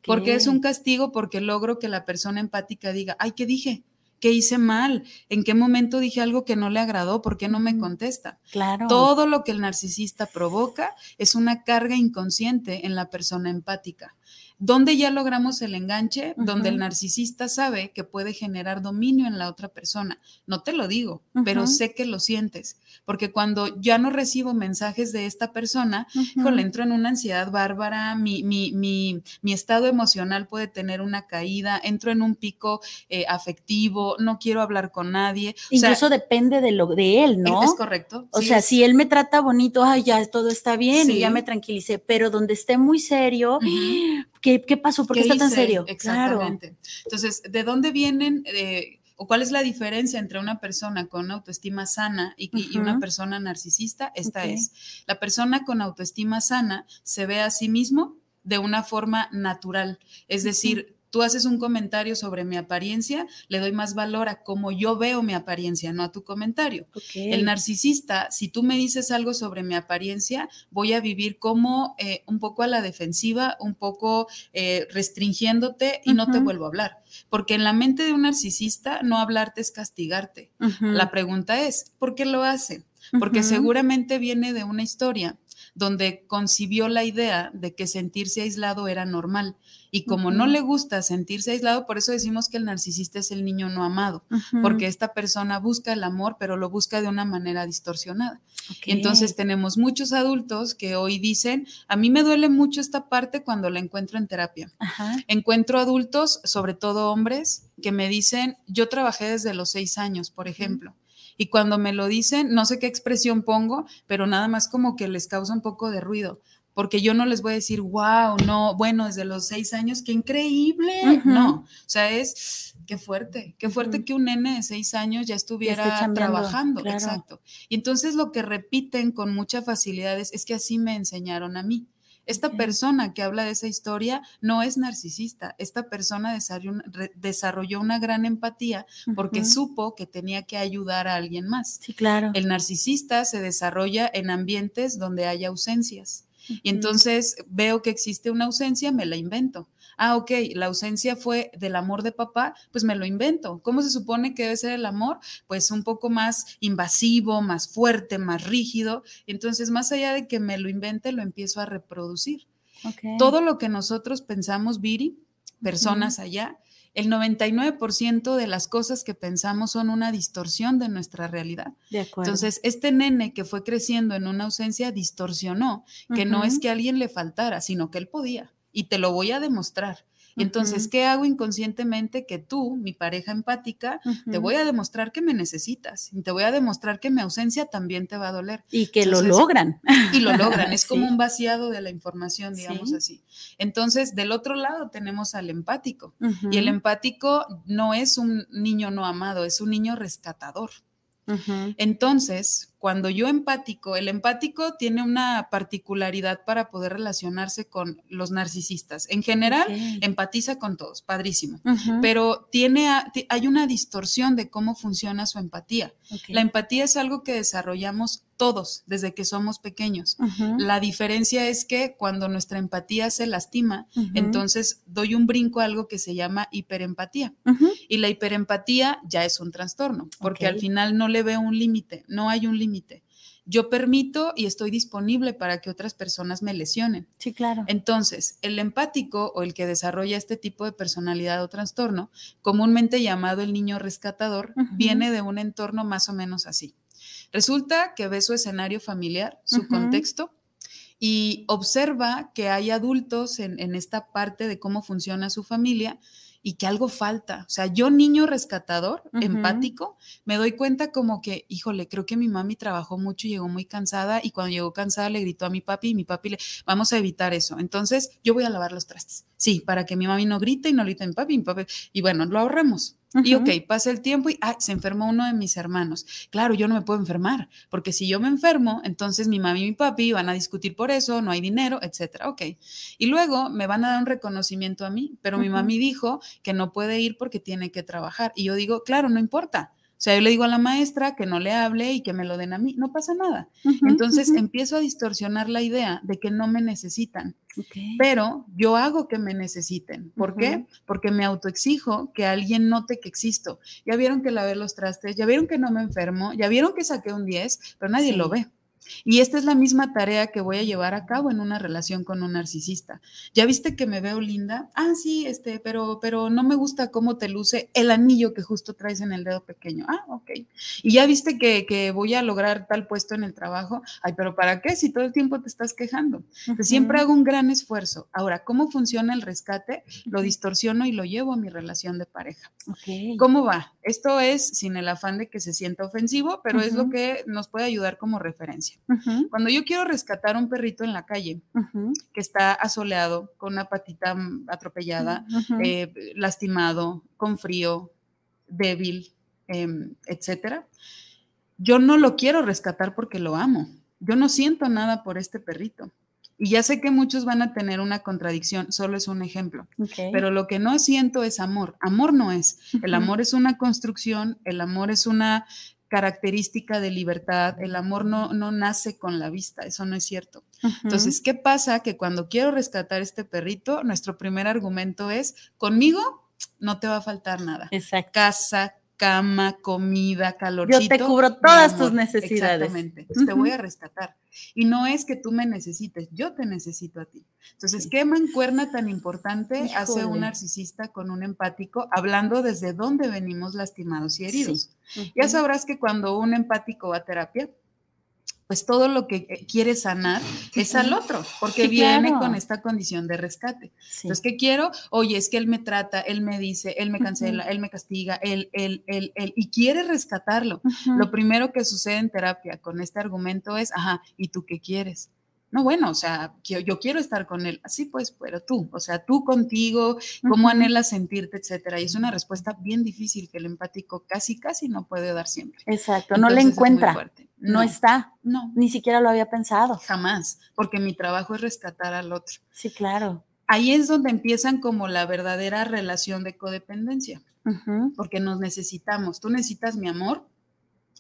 Porque es un castigo porque logro que la persona empática diga, ay, ¿qué dije? ¿Qué hice mal? ¿En qué momento dije algo que no le agradó? ¿Por qué no me contesta? Claro. Todo lo que el narcisista provoca es una carga inconsciente en la persona empática. ¿Dónde ya logramos el enganche? Donde el narcisista sabe que puede generar dominio en la otra persona. No te lo digo, pero sé que lo sientes, porque cuando ya no recibo mensajes de esta persona, le entro en una ansiedad bárbara, mi, mi, mi, mi, estado emocional puede tener una caída, entro en un pico eh, afectivo, no quiero hablar con nadie. Incluso depende de lo de él, ¿no? Es correcto. O sea, si él me trata bonito, ay, ya todo está bien y ya me tranquilicé, pero donde esté muy serio, ¿Qué, pasó? ¿Por qué, está tan serio? Exactamente. Entonces, ¿de dónde vienen eh, o cuál es la diferencia entre una persona con autoestima sana y, una persona narcisista? Esta es, la persona con autoestima sana se ve a sí mismo de una forma natural, es decir, tú haces un comentario sobre mi apariencia, le doy más valor a cómo yo veo mi apariencia, no a tu comentario. El narcisista, si tú me dices algo sobre mi apariencia, voy a vivir como eh, un poco a la defensiva, un poco eh, restringiéndote y no te vuelvo a hablar. Porque en la mente de un narcisista no hablarte es castigarte. La pregunta es, ¿por qué lo hace? Porque seguramente viene de una historia donde concibió la idea de que sentirse aislado era normal. Y como no le gusta sentirse aislado, por eso decimos que el narcisista es el niño no amado, porque esta persona busca el amor, pero lo busca de una manera distorsionada. Entonces tenemos muchos adultos que hoy dicen, a mí me duele mucho esta parte cuando la encuentro en terapia. Encuentro adultos, sobre todo hombres, que me dicen, yo trabajé desde los seis años, por ejemplo. Y cuando me lo dicen, no sé qué expresión pongo, pero nada más como que les causa un poco de ruido porque yo no les voy a decir, wow, no, bueno, desde los seis años, qué increíble. No, o sea, es qué fuerte, qué fuerte que un nene de seis años ya estuviera trabajando. Exacto. Y entonces lo que repiten con mucha facilidad es, es que así me enseñaron a mí. Esta persona que habla de esa historia no es narcisista. Esta persona desarrolló una gran empatía porque supo que tenía que ayudar a alguien más. Sí, claro. El narcisista se desarrolla en ambientes donde hay ausencias. Y entonces veo que existe una ausencia, me la invento ah, ok, la ausencia fue del amor de papá, pues me lo invento. ¿Cómo se supone que debe ser el amor? Pues un poco más invasivo, más fuerte, más rígido. Entonces, más allá de que me lo invente, lo empiezo a reproducir. Todo lo que nosotros pensamos, Viri, personas allá, el 99% de las cosas que pensamos son una distorsión de nuestra realidad. De acuerdo. Entonces, este nene que fue creciendo en una ausencia distorsionó que no es que a alguien le faltara, sino que él podía y te lo voy a demostrar. Entonces, ¿qué hago inconscientemente? Que tú, mi pareja empática, te voy a demostrar que me necesitas y te voy a demostrar que mi ausencia también te va a doler. Y que lo logran. Y lo logran. Es como un vaciado de la información, digamos así. Entonces, del otro lado tenemos al empático. Y el empático no es un niño no amado, es un niño rescatador. Entonces, cuando yo empático, el empático tiene una particularidad para poder relacionarse con los narcisistas. En general, empatiza con todos, padrísimo, pero tiene, hay una distorsión de cómo funciona su empatía. La empatía es algo que desarrollamos todos desde que somos pequeños. La diferencia es que cuando nuestra empatía se lastima, entonces doy un brinco a algo que se llama hiperempatía. Y la hiperempatía ya es un trastorno, porque al final no le veo un límite, no hay un límite. Yo permito y estoy disponible para que otras personas me lesionen. Sí, claro. Entonces, el empático o el que desarrolla este tipo de personalidad o trastorno, comúnmente llamado el niño rescatador, viene de un entorno más o menos así. Resulta que ve su escenario familiar, su contexto, y observa que hay adultos en, en, esta parte de cómo funciona su familia y que algo falta. O sea, yo niño rescatador, empático, me doy cuenta como que, híjole, creo que mi mami trabajó mucho y llegó muy cansada y cuando llegó cansada le gritó a mi papi y mi papi le, vamos a evitar eso. Entonces, yo voy a lavar los trastes. Sí, para que mi mami no grite y no grite mi papi y mi papi. Y bueno, lo ahorramos. Y ok, pasa el tiempo y se enfermó uno de mis hermanos. Claro, yo no me puedo enfermar, porque si yo me enfermo, entonces mi mami y mi papi van a discutir por eso, no hay dinero, etcétera. Ok. Y luego me van a dar un reconocimiento a mí, pero mi mami dijo que no puede ir porque tiene que trabajar. Y yo digo, claro, no importa. O sea, yo le digo a la maestra que no le hable y que me lo den a mí, no pasa nada. Entonces empiezo a distorsionar la idea de que no me necesitan. Pero yo hago que me necesiten. ¿Por qué? Porque me autoexijo que alguien note que existo. Ya vieron que lavé los trastes, ya vieron que no me enfermo, ya vieron que saqué un 10, pero nadie lo ve. Y esta es la misma tarea que voy a llevar a cabo en una relación con un narcisista. ¿Ya viste que me veo linda? Ah, sí, este, pero, pero no me gusta cómo te luce el anillo que justo traes en el dedo pequeño. Ah, ok. Y ya viste que, voy a lograr tal puesto en el trabajo. Ay, pero ¿para qué si todo el tiempo te estás quejando? Siempre hago un gran esfuerzo. Ahora, ¿cómo funciona el rescate? Lo distorsiono y lo llevo a mi relación de pareja. ¿Cómo va? Esto es sin el afán de que se sienta ofensivo, pero es lo que nos puede ayudar como referencia. Cuando yo quiero rescatar a un perrito en la calle que está asoleado, con una patita mm, atropellada, eh, lastimado, con frío, débil, em, etcétera, yo no lo quiero rescatar porque lo amo. Yo no siento nada por este perrito. Y ya sé que muchos van a tener una contradicción, solo es un ejemplo. Pero lo que no siento es amor. Amor no es. El amor es una construcción, el amor es una característica de libertad, el amor no, no nace con la vista, eso no es cierto. Entonces, ¿qué pasa? Que cuando quiero rescatar este perrito, nuestro primer argumento es, conmigo no te va a faltar nada. Exacto. Casa, cama, comida, calorcito. Yo te cubro todas tus necesidades. Exactamente. Te voy a rescatar. Y no es que tú me necesites, yo te necesito a ti. Entonces, ¿qué mancuerna tan importante hace un narcisista con un empático hablando desde dónde venimos lastimados y heridos? Ya sabrás que cuando un empático va a terapia, pues todo lo que eh, quiere sanar es al otro, porque viene con esta condición de rescate. Entonces, ¿qué quiero? Oye, es que él me trata, él me dice, él me cancela, él me castiga, él, él, él, él, y quiere rescatarlo. Lo primero que sucede en terapia con este argumento es, ajá, ¿y tú qué quieres? No, bueno, o sea, yo, yo quiero estar con él. Así pues, pero tú, o sea, tú contigo, cómo anhelas sentirte, etcétera. Y es una respuesta bien difícil que el empático casi, casi no puede dar siempre. Exacto, no le encuentra. No, está. No. Ni siquiera lo había pensado. Jamás, porque mi trabajo es rescatar al otro. Sí, claro. Ahí es donde empiezan como la verdadera relación de codependencia, porque nos necesitamos. Tú necesitas mi amor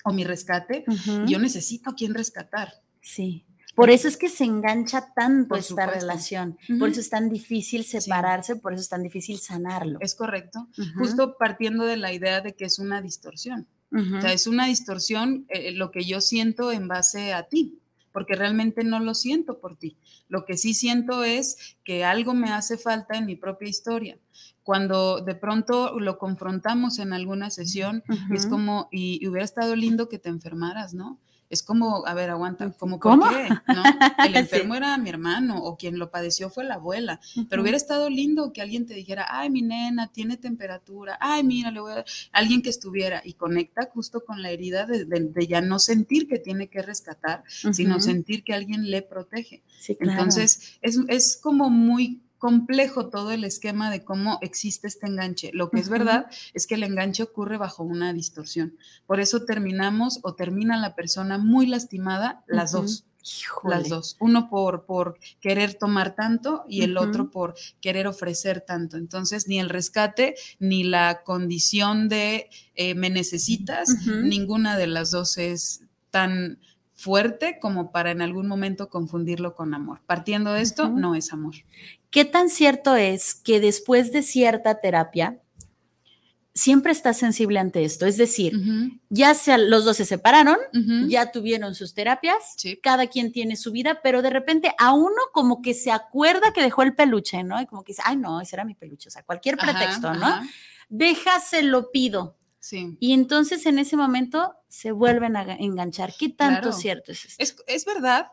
o mi rescate, y yo necesito a quien rescatar. Sí. Por eso es que se engancha tanto esta relación, por eso es tan difícil separarse, por eso es tan difícil sanarlo. Es correcto, justo partiendo de la idea de que es una distorsión. O sea, es una distorsión eh, lo que yo siento en base a ti, porque realmente no lo siento por ti. Lo que sí siento es que algo me hace falta en mi propia historia. Cuando de pronto lo confrontamos en alguna sesión, es como, y hubiera estado lindo que te enfermaras, ¿no? Es como, a ver, aguanta, como ¿Cómo? ¿No? El enfermo era mi hermano o quien lo padeció fue la abuela, pero hubiera estado lindo que alguien te dijera, ay, mi nena tiene temperatura, ay, mira, le voy a alguien que estuviera y conecta justo con la herida de, ya no sentir que tiene que rescatar, sino sentir que alguien le protege. Entonces, es, es como muy complejo todo el esquema de cómo existe este enganche. Lo que es verdad es que el enganche ocurre bajo una distorsión. Por eso terminamos o termina la persona muy lastimada, las dos. Las dos. Uno por, por querer tomar tanto y el otro por querer ofrecer tanto. Entonces, ni el rescate ni la condición de eh, me necesitas, ninguna de las dos es tan fuerte como para en algún momento confundirlo con amor. Partiendo de esto, no es amor. ¿Qué tan cierto es que después de cierta terapia, siempre estás sensible ante esto? Es decir, ya sea los dos se separaron, ya tuvieron sus terapias, cada quien tiene su vida, pero de repente a uno como que se acuerda que dejó el peluche, ¿no? Y como que dice, ay, no, ese era mi peluche, o sea, cualquier pretexto, ¿no? Déjase lo pido. Sí. Y entonces en ese momento se vuelven a enganchar. ¿Qué tanto cierto es esto? Es, es verdad,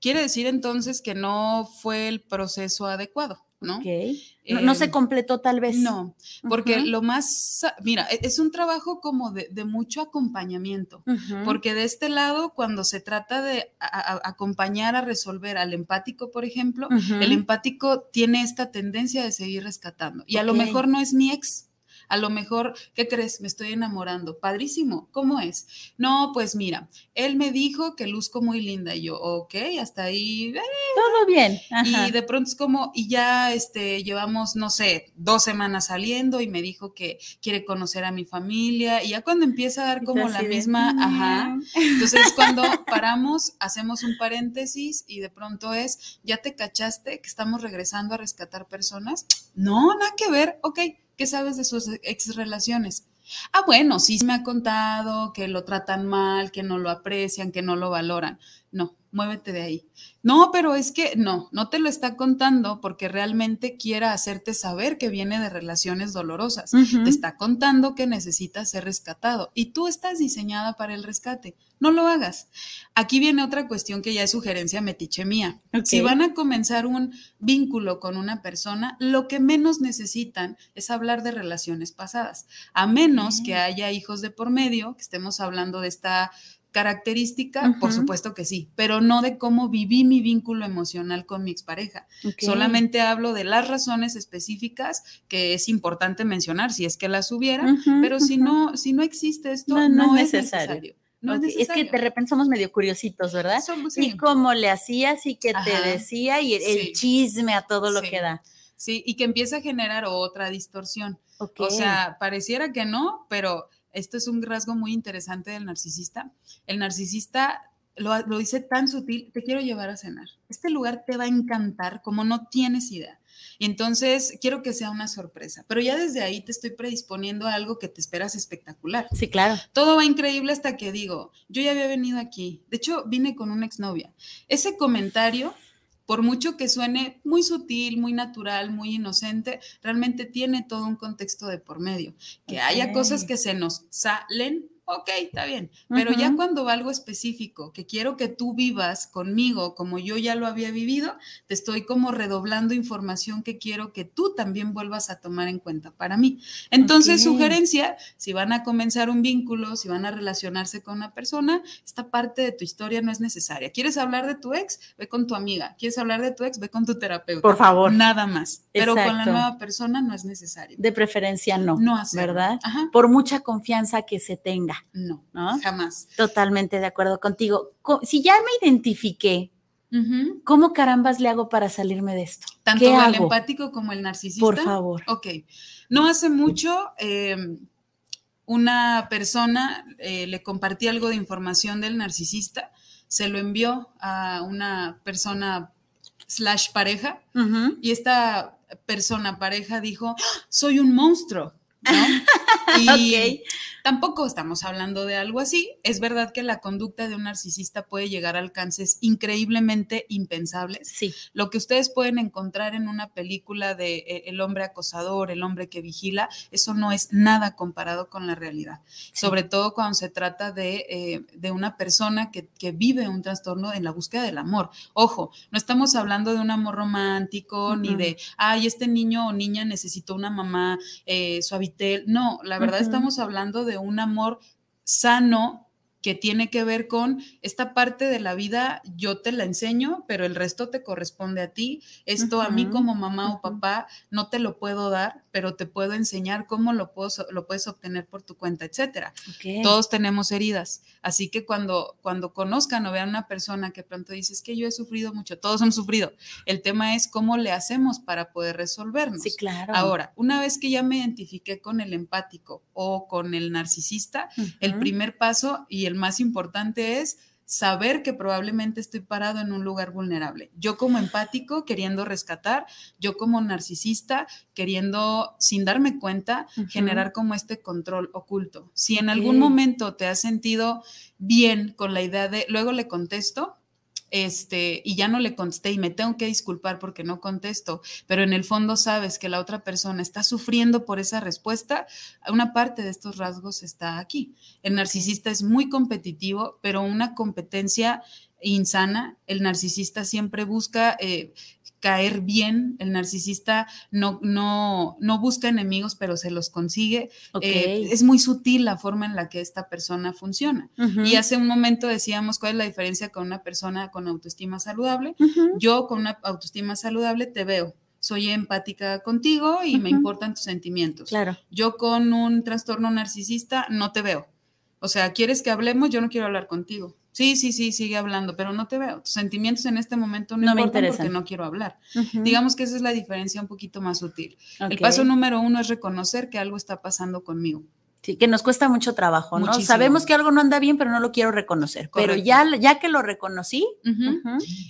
Quiere decir entonces que no fue el proceso adecuado. ¿no? No, se em, completó tal vez. No, porque lo más, mira, e, es un trabajo como de, mucho acompañamiento, porque de este lado, cuando se trata de acompañar a resolver al empático, por ejemplo, el empático tiene esta tendencia de seguir rescatando. Y a lo mejor no es mi ex, a lo mejor, ¿qué crees? Me estoy enamorando. Padrísimo. ¿Cómo es? No, pues mira, él me dijo que luzco muy linda. Y yo, ok, hasta ahí. Eh". Todo bien. Y de pronto es como, y ya este, llevamos, no sé, dos semanas saliendo y me dijo que quiere conocer a mi familia. Y ya cuando empieza a dar como la misma, ajá. Mm". Entonces, cuando paramos, hacemos un paréntesis y de pronto es, ¿ya te cachaste que estamos regresando a rescatar personas? No, nada que ver. Ok ¿Qué sabes de sus ex relaciones? Ah, bueno, sí me ha contado que lo tratan mal, que no lo aprecian, que no lo valoran. No, muévete de ahí. No, pero es que no, no te lo está contando porque realmente quiera hacerte saber que viene de relaciones dolorosas. Te está contando que necesita ser rescatado y tú estás diseñada para el rescate. No lo hagas. Aquí viene otra cuestión que ya es sugerencia metiche mía. Si van a comenzar un vínculo con una persona, lo que menos necesitan es hablar de relaciones pasadas, a menos que haya hijos de por medio, que estemos hablando de esta característica, por supuesto que sí, pero no de cómo viví mi vínculo emocional con mi expareja. Solamente hablo de las razones específicas que es importante mencionar si es que las hubiera, pero si no, si no existe esto, no, es necesario. es, que de repente somos medio curiositos, ¿verdad? Y cómo le hacías y qué te decía y el, chisme a todo lo que da. Sí, y que empieza a generar otra distorsión. O sea, pareciera que no, pero esto es un rasgo muy interesante del narcisista. El narcisista lo, dice tan sutil, te quiero llevar a cenar. Este lugar te va a encantar como no tienes idea. Y entonces quiero que sea una sorpresa, pero ya desde ahí te estoy predisponiendo a algo que te esperas espectacular. Sí, claro. Todo va increíble hasta que digo, yo ya había venido aquí. De hecho, vine con una exnovia. Ese comentario por mucho que suene muy sutil, muy natural, muy inocente, realmente tiene todo un contexto de por medio. Que haya cosas que se nos salen ok, está bien. Pero ya cuando va algo específico, que quiero que tú vivas conmigo como yo ya lo había vivido, te estoy como redoblando información que quiero que tú también vuelvas a tomar en cuenta para mí. Entonces, sugerencia, si van a comenzar un vínculo, si van a relacionarse con una persona, esta parte de tu historia no es necesaria. ¿Quieres hablar de tu ex? Ve con tu amiga. ¿Quieres hablar de tu ex? Ve con tu terapeuta. Por favor. Nada más. Pero con la nueva persona no es necesario. De preferencia no, no hacerlo. ¿verdad? Ajá. Por mucha confianza que se tenga, No, ¿no? jamás. Totalmente de acuerdo contigo. Co- Si ya me identifiqué. ¿cómo carambas le hago para salirme de esto? Tanto ¿Qué el hago? empático como el narcisista. Por favor. Ok. No hace mucho, eh, una persona eh, le compartí algo de información del narcisista, se lo envió a una persona slash pareja y esta persona pareja dijo, "¡Ah! soy un monstruo. ¿No? Y tampoco estamos hablando de algo así. Es verdad que la conducta de un narcisista puede llegar a alcances increíblemente impensables. Sí. Lo que ustedes pueden encontrar en una película de eh, el hombre acosador, el hombre que vigila, eso no es nada comparado con la realidad. Sobre todo cuando se trata de, eh, de una persona que, que vive un trastorno en la búsqueda del amor. Ojo, no estamos hablando de un amor romántico ni de, ay, este niño o niña necesitó una mamá eh, No, la verdad estamos hablando de un amor sano que tiene que ver con esta parte de la vida, yo te la enseño, pero el resto te corresponde a ti. Esto a mí como mamá o papá no te lo puedo dar, pero te puedo enseñar cómo lo, puedo, lo puedes obtener por tu cuenta, etcétera. Ok. Todos tenemos heridas, así que cuando, cuando conozcan o vean una persona que pronto dices que yo he sufrido mucho, todos hemos sufrido, el tema es cómo le hacemos para poder resolvernos. Sí, claro. Ahora, una vez que ya me identifiqué con el empático o con el narcisista, el Ujú. primer paso y el más importante es saber que probablemente estoy parado en un lugar vulnerable. Yo como empático queriendo rescatar, yo como narcisista queriendo, sin darme cuenta, generar como este control oculto. Si en algún momento te has sentido bien con la idea de, luego le contesto, este, y ya no le contesté y me tengo que disculpar porque no contesto, pero en el fondo sabes que la otra persona está sufriendo por esa respuesta, una parte de estos rasgos está aquí. El narcisista es muy competitivo, pero una competencia insana. El narcisista siempre busca eh, caer bien, el narcisista no, no, no busca enemigos, pero se los consigue. Eh, es muy sutil la forma en la que esta persona funciona. Y hace un momento decíamos cuál es la diferencia con una persona con autoestima saludable. Yo con una autoestima saludable te veo, soy empática contigo y me importan tus sentimientos. Claro. Yo con un trastorno narcisista no te veo. O sea, ¿quieres que hablemos? Yo no quiero hablar contigo. Sí, sí, sí, sigue hablando, pero no te veo. Tus sentimientos en este momento no, No me interesan. porque no quiero hablar. Digamos que esa es la diferencia un poquito más sutil. El paso número uno es reconocer que algo está pasando conmigo. Sí, que nos cuesta mucho trabajo, ¿no? Muchísimo. Sabemos que algo no anda bien, pero no lo quiero reconocer. Pero ya, ya que lo reconocí,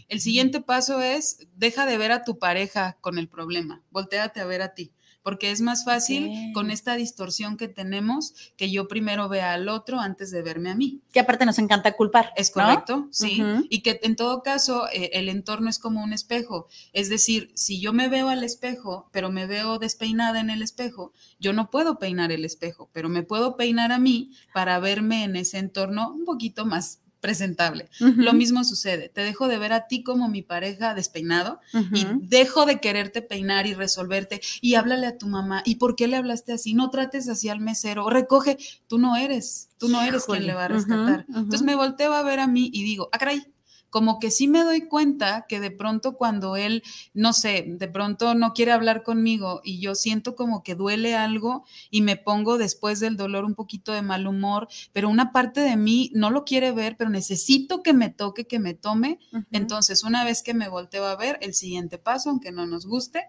El siguiente paso es, deja de ver a tu pareja con el problema, volteate a ver a ti, porque es más fácil con esta distorsión que tenemos que yo primero vea al otro antes de verme a mí. que aparte nos encanta culpar. Es ¿no? correcto, sí. Y que en todo caso eh, el entorno es como un espejo. Es decir, si yo me veo al espejo, pero me veo despeinada en el espejo, yo no puedo peinar el espejo, pero me puedo peinar a mí para verme en ese entorno un poquito más presentable. Lo mismo sucede, te dejo de ver a ti como mi pareja despeinado y dejo de quererte peinar y resolverte y háblale a tu mamá. ¿Y por qué le hablaste así? No trates así al mesero, recoge, tú no eres, tú no eres Híjole, quien le va a rescatar. Entonces me volteo a ver a mí y digo, ah, caray, como que sí me doy cuenta que de pronto cuando él, no sé, de pronto no quiere hablar conmigo y yo siento como que duele algo y me pongo después del dolor un poquito de mal humor, pero una parte de mí no lo quiere ver, pero necesito que me toque, que me tome. Entonces, una vez que me volteo a ver, el siguiente paso, aunque no nos guste,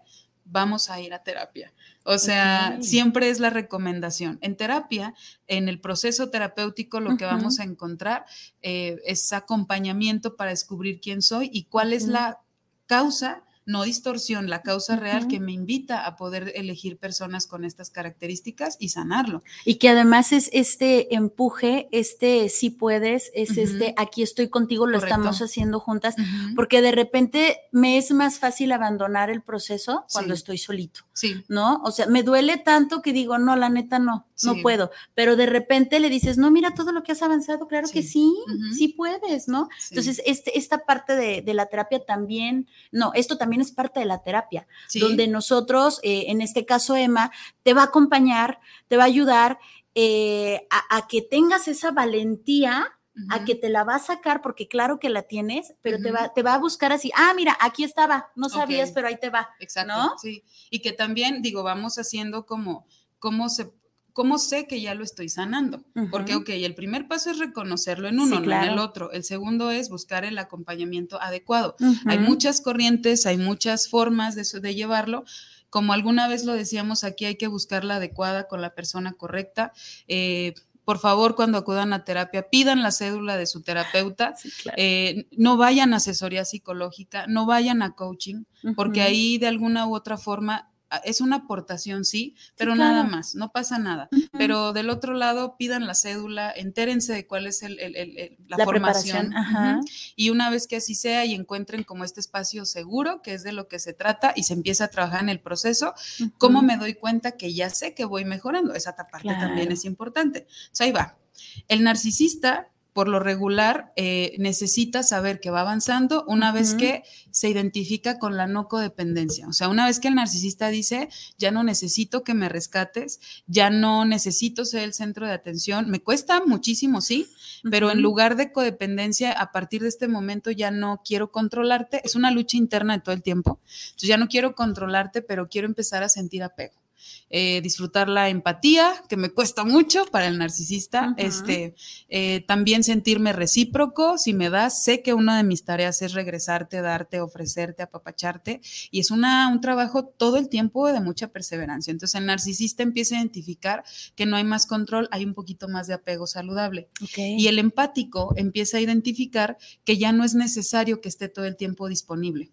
vamos a ir a terapia. O sea, siempre es la recomendación. En terapia, en el proceso terapéutico, lo que vamos a encontrar eh, es acompañamiento para descubrir quién soy y cuál es la causa no distorsión, la causa real que me invita a poder elegir personas con estas características y sanarlo. Y que además es este empuje, este sí puedes, es este aquí estoy contigo, lo estamos haciendo juntas, porque de repente me es más fácil abandonar el proceso cuando estoy solito, sí. ¿no? O sea, me duele tanto que digo, no, la neta no, no puedo, pero de repente le dices, no, mira todo lo que has avanzado, claro que sí, sí puedes, ¿no? Entonces, este, esta parte de, la terapia también, no, esto también es parte de la terapia, donde nosotros, eh, en este caso Emma, te va a acompañar, te va a ayudar eh, a, que tengas esa valentía a que te la va a sacar, porque claro que la tienes, pero te, va, te va a buscar así, ah, mira, aquí estaba, no sabías, pero ahí te va. Exacto, sí. Y que también, digo, vamos haciendo como, cómo se ¿cómo sé que ya lo estoy sanando? Porque, ok, el primer paso es reconocerlo en uno, no en el otro. El segundo es buscar el acompañamiento adecuado. Hay muchas corrientes, hay muchas formas de, de llevarlo. Como alguna vez lo decíamos aquí, hay que buscar la adecuada con la persona correcta. Eh, por favor, cuando acudan a terapia, pidan la cédula de su terapeuta, eh, no vayan a asesoría psicológica, no vayan a coaching, porque ahí de alguna u otra forma es una aportación, sí, pero nada más, no pasa nada. Pero del otro lado, pidan la cédula, entérense de cuál es el, la, formación. Y una vez que así sea y encuentren como este espacio seguro, que es de lo que se trata, y se empieza a trabajar en el proceso, ¿cómo me doy cuenta que ya sé que voy mejorando? Esa parte también es importante. O ahí va. El narcisista por lo regular eh, necesita saber que va avanzando una vez que se identifica con la no codependencia. O sea, una vez que el narcisista dice, ya no necesito que me rescates, ya no necesito ser el centro de atención, me cuesta muchísimo, sí, pero en lugar de codependencia, a partir de este momento ya no quiero controlarte, es una lucha interna de todo el tiempo. Entonces ya no quiero controlarte, pero quiero empezar a sentir apego. Eh, disfrutar la empatía, que me cuesta mucho para el narcisista, este, eh, también sentirme recíproco, si me das, sé que una de mis tareas es regresarte, darte, ofrecerte, apapacharte, y es una, un trabajo todo el tiempo de mucha perseverancia. Entonces el narcisista empieza a identificar que no hay más control, hay un poquito más de apego saludable. Y el empático empieza a identificar que ya no es necesario que esté todo el tiempo disponible.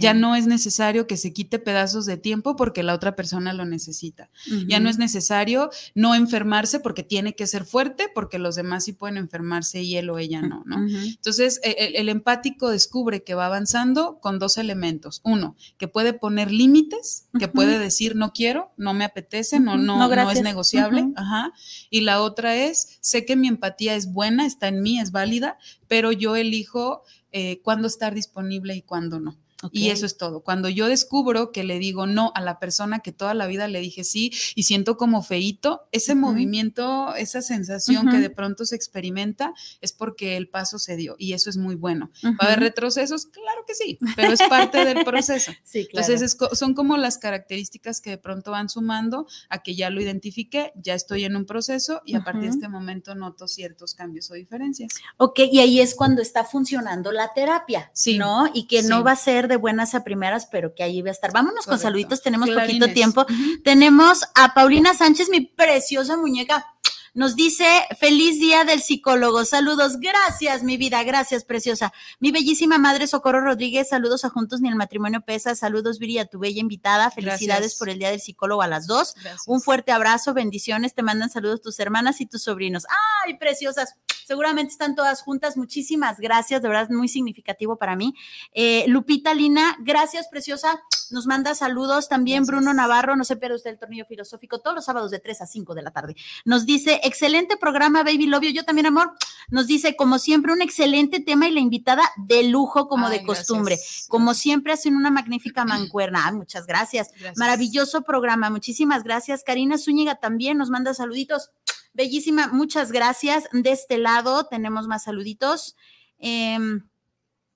Ya no es necesario que se quite pedazos de tiempo porque la otra persona lo necesita. Ya no es necesario no enfermarse porque tiene que ser fuerte porque los demás sí pueden enfermarse y él o ella no, ¿no? Entonces, e, el, empático descubre que va avanzando con dos elementos. Uno, que puede poner límites, que puede decir no quiero, no me apetece, no, no, no, es negociable. Ajá. Y la otra es, sé que mi empatía es buena, está en mí, es válida, pero yo elijo eh, cuándo estar disponible y cuándo no. Y eso es todo. Cuando yo descubro que le digo no a la persona que toda la vida le dije sí y siento como feito, ese movimiento, esa sensación que de pronto se experimenta es porque el paso se dio y eso es muy bueno. ¿Va a haber retrocesos? Claro que sí, pero es parte del proceso. Entonces son como las características que de pronto van sumando a que ya lo identifique, ya estoy en un proceso y a partir de este momento noto ciertos cambios o diferencias. Ok, y ahí es cuando está funcionando la terapia, sí. ¿no? Y que no va a ser de buenas a primeras, pero que ahí va a estar. Vámonos con saluditos, tenemos poquito tiempo. Tenemos a Paulina Sánchez, mi preciosa muñeca. Nos dice, feliz día del psicólogo. Saludos, gracias, mi vida, gracias, preciosa. Mi bellísima madre Socorro Rodríguez, saludos a Juntos ni el Matrimonio Pesa. Saludos, Viri, a tu bella invitada. Felicidades por el día del psicólogo a las dos. Un fuerte abrazo, bendiciones. Te mandan saludos tus hermanas y tus sobrinos. ¡Ay, preciosas! Seguramente están todas juntas. Muchísimas gracias, de verdad, muy significativo para mí. Eh, Lupita Lina, gracias, preciosa. Nos manda saludos también Bruno Navarro, no se pierde usted el tornillo filosófico todos los sábados de 3 a 5 de la tarde. Nos dice, excelente programa, Baby Lobio. Yo también, amor. Nos dice, como siempre, un excelente tema y la invitada de lujo, como de costumbre. Como siempre, hacen una magnífica mancuerna. muchas gracias. Maravilloso programa. Muchísimas gracias. Karina Zúñiga también nos manda saluditos. Bellísima, muchas gracias. De este lado tenemos más saluditos. Em,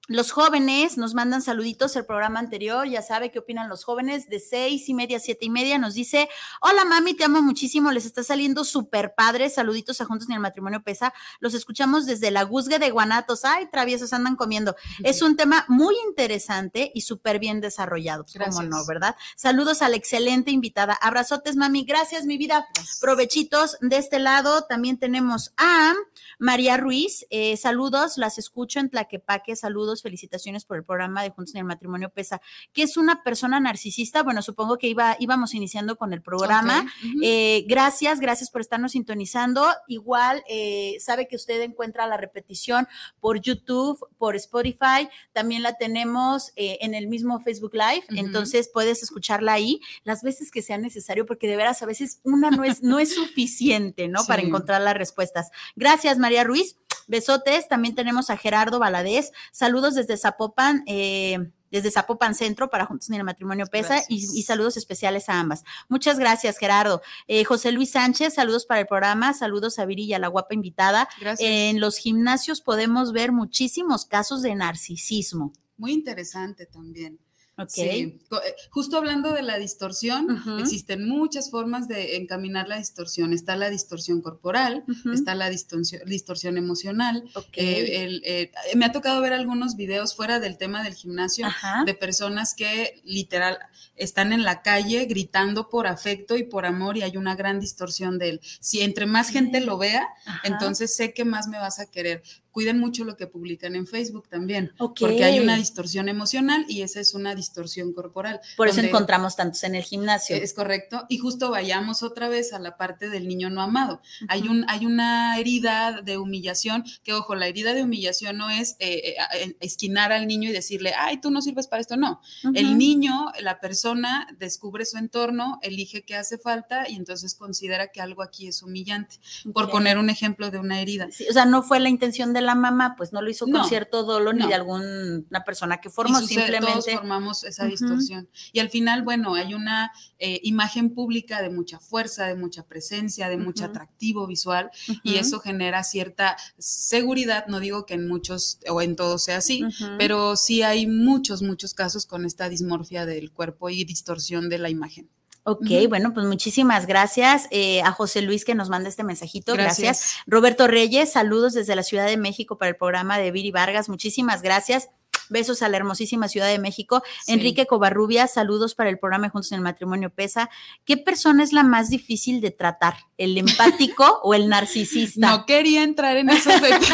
los jóvenes nos mandan saluditos el programa anterior, ya sabe qué opinan los jóvenes, de seis y media, siete y media, nos dice, hola mami, te amo muchísimo, les está saliendo súper padre, saluditos a Juntos ni el Matrimonio Pesa, los escuchamos desde la Guzgue de Guanatos, ay, traviesos andan comiendo. Es un tema muy interesante y súper bien desarrollado, pues, como no, ¿verdad? Saludos a la excelente invitada, abrazotes mami, gracias mi vida, provechitos. De este lado, también tenemos a María Ruiz, eh, saludos, las escucho en Tlaquepaque, saludos saludos, felicitaciones por el programa de Juntos en el Matrimonio Pesa. ¿Qué es una persona narcisista? Bueno, supongo que iba, íbamos iniciando con el programa. Eh, gracias, gracias por estarnos sintonizando. Igual, eh, sabe que usted encuentra la repetición por YouTube, por Spotify. También la tenemos eh, en el mismo Facebook Live. Entonces puedes escucharla ahí las veces que sea necesario, porque de veras a veces una no es, no es suficiente, ¿no? Para encontrar las respuestas. Gracias, María Ruiz. Besotes. También tenemos a Gerardo Valadez. Saludos desde Zapopan. eh, desde Zapopan Centro para Juntos en el Matrimonio Pesa y, saludos especiales a ambas. Muchas gracias, Gerardo. Eh, José Luis Sánchez, saludos para el programa, saludos a Viri y a la guapa invitada. Gracias. En los gimnasios podemos ver muchísimos casos de narcisismo. Muy interesante también. Sí, eh, justo hablando de la distorsión, existen muchas formas de encaminar la distorsión. Está la distorsión corporal, está la distorsión, distorsión emocional. Eh, el- eh, me ha tocado ver algunos videos fuera del tema del gimnasio Ajá. de personas que literal están en la calle gritando por afecto y por amor y hay una gran distorsión de él. Si entre más gente lo vea, Ajá. entonces sé que más me vas a querer. Cuiden mucho lo que publican en Facebook también, porque hay una distorsión emocional y esa es una distorsión corporal. Por eso encontramos tantos en el gimnasio. es correcto. Y justo vayamos otra vez a la parte del niño no amado. Hay, un, hay una herida de humillación, que ojo, la herida de humillación no es eh, eh, esquinar al niño y decirle, ay, tú no sirves para esto, no. El niño, la persona, descubre su entorno, elige qué hace falta y entonces considera que algo aquí es humillante. Por poner un ejemplo de una herida. Sí, o sea, no fue la intención de la mamá, pues no lo hizo con cierto dolo ni de alguna persona que formó, sucede, Todos simplemente. formamos esa distorsión. Y al final, bueno, hay una eh, imagen pública de mucha fuerza, de mucha presencia, de mucho atractivo visual, y eso genera cierta seguridad. No digo que en muchos o en todos sea así, pero sí hay muchos, muchos casos con esta dismorfia del cuerpo y distorsión de la imagen. Ok, bueno, pues muchísimas gracias eh, a José Luis que nos manda este mensajito. Gracias. Gracias. Roberto Reyes, saludos desde la Ciudad de México para el programa de Viri Vargas. Muchísimas gracias. Besos a la hermosísima Ciudad de México. Sí. Enrique Covarrubia, saludos para el programa Juntos en el Matrimonio Pesa. ¿Qué persona es la más difícil de tratar? ¿El empático o el narcisista? No quería entrar en esos detalles.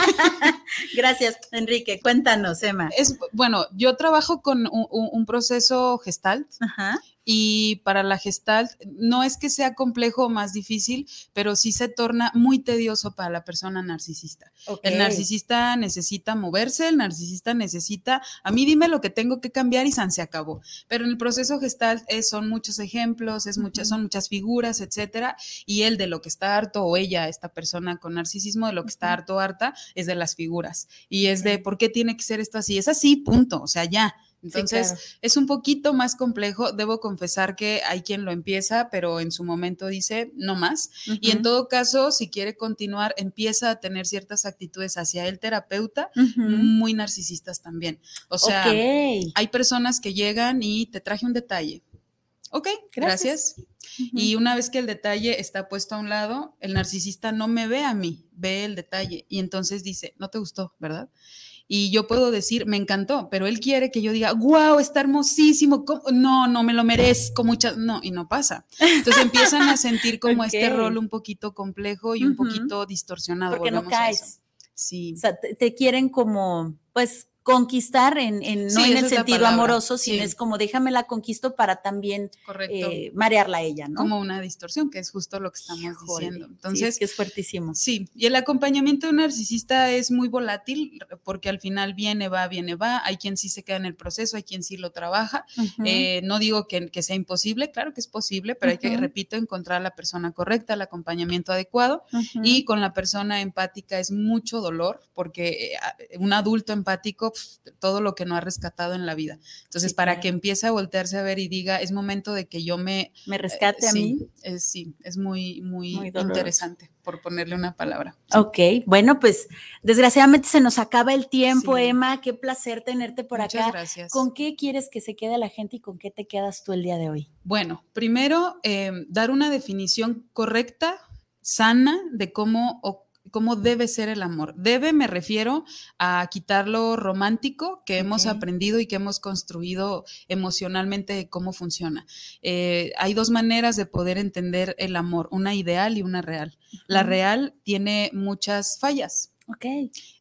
Gracias, Enrique. Cuéntanos, Emma. Es, bueno, yo trabajo con un, un- un proceso gestalt Ajá. Y para la gestalt no es que sea complejo o más difícil, pero sí se torna muy tedioso para la persona narcisista. El narcisista necesita moverse, el narcisista necesita, a mí dime lo que tengo que cambiar y san se acabó. Pero en el proceso gestalt es- son muchos ejemplos, es muchas, son muchas figuras, etcétera, y él de lo que está harto o ella, esta persona con narcisismo, de lo que está harto o harta es de las figuras. Y es de por qué tiene que ser esto así, es así, punto, o sea, ya. Entonces, claro. es un poquito más complejo. Debo confesar que hay quien lo empieza, pero en su momento dice no más. Y en todo caso, si quiere continuar, empieza a tener ciertas actitudes hacia el terapeuta Ujú. muy narcisistas también. O sea, Ok. hay personas que llegan y te traje un detalle. Ok, Gracias. gracias. Y una vez que el detalle está puesto a un lado, el narcisista no me ve a mí, ve el detalle y entonces dice, no te gustó, ¿verdad? Y yo puedo decir, me encantó, pero él quiere que yo diga, wow, está hermosísimo. ¿cómo? No, no me lo merezco muchas. No, y no pasa. Entonces empiezan a sentir como este rol un poquito complejo y un poquito distorsionado. Porque no volvemos eso. caes. Sí. O sea, te, te quieren como, pues, conquistar en, en- no Sí, en el sentido amoroso, sino sí. es como déjame la conquisto para también eh, marearla a ella, ¿no? como una distorsión, que es justo lo que estamos Híjole, diciendo. sí, Entonces, es que es fuertísimo. Sí, y el acompañamiento de un narcisista es muy volátil porque al final viene, va, viene, va. Hay quien sí se queda en el proceso, hay quien sí lo trabaja. Eh, no digo que, que sea imposible, claro que es posible, pero hay que, repito, encontrar a la persona correcta, el acompañamiento adecuado. Y con la persona empática es mucho dolor porque eh, un adulto empático, todo lo que no ha rescatado en la vida. Entonces, Sí, para claro. que empiece a voltearse a ver y diga, es momento de que yo me me rescate eh, a sí, mí. Es, sí, es muy, muy, interesante, por ponerle una palabra. Ok, bueno, pues desgraciadamente se nos acaba el tiempo, Sí. Emma. Qué placer tenerte por Muchas acá. gracias. ¿Con qué quieres que se quede la gente y con qué te quedas tú el día de hoy? Bueno, primero, eh, dar una definición correcta, sana, de cómo, o- cómo debe ser el amor. Debe, me refiero a quitar lo romántico que hemos aprendido y que hemos construido emocionalmente de cómo funciona. Eh, hay dos maneras de poder entender el amor, una ideal y una real. La real tiene muchas fallas, Ok.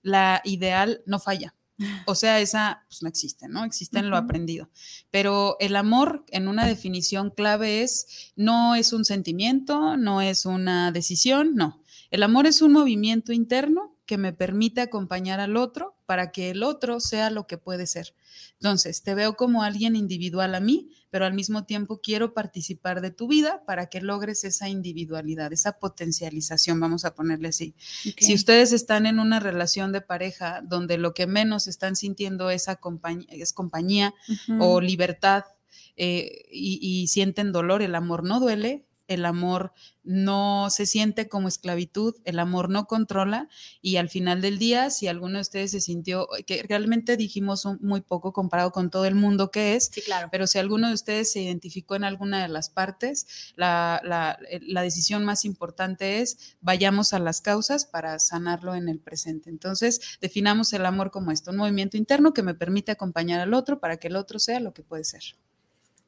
la ideal no falla. O sea, esa pues, no existe, ¿no? Existe en lo aprendido. Pero el amor, en una definición clave, es no es un sentimiento, no es una decisión, no. El amor es un movimiento interno que me permite acompañar al otro para que el otro sea lo que puede ser. Entonces, te veo como alguien individual a mí, pero al mismo tiempo quiero participar de tu vida para que logres esa individualidad, esa potencialización, vamos a ponerle así. Si ustedes están en una relación de pareja donde lo que menos están sintiendo es, es compañía o libertad eh, y sienten dolor, el amor no duele, el amor no se siente como esclavitud, el amor no controla y al final del día, si alguno de ustedes se sintió, que realmente dijimos muy poco comparado con todo el mundo que es, claro. pero si alguno de ustedes se identificó en alguna de las partes, la, la, eh, la decisión más importante es vayamos a las causas para sanarlo en el presente. Entonces, definamos el amor como esto, un movimiento interno que me permite acompañar al otro para que el otro sea lo que puede ser.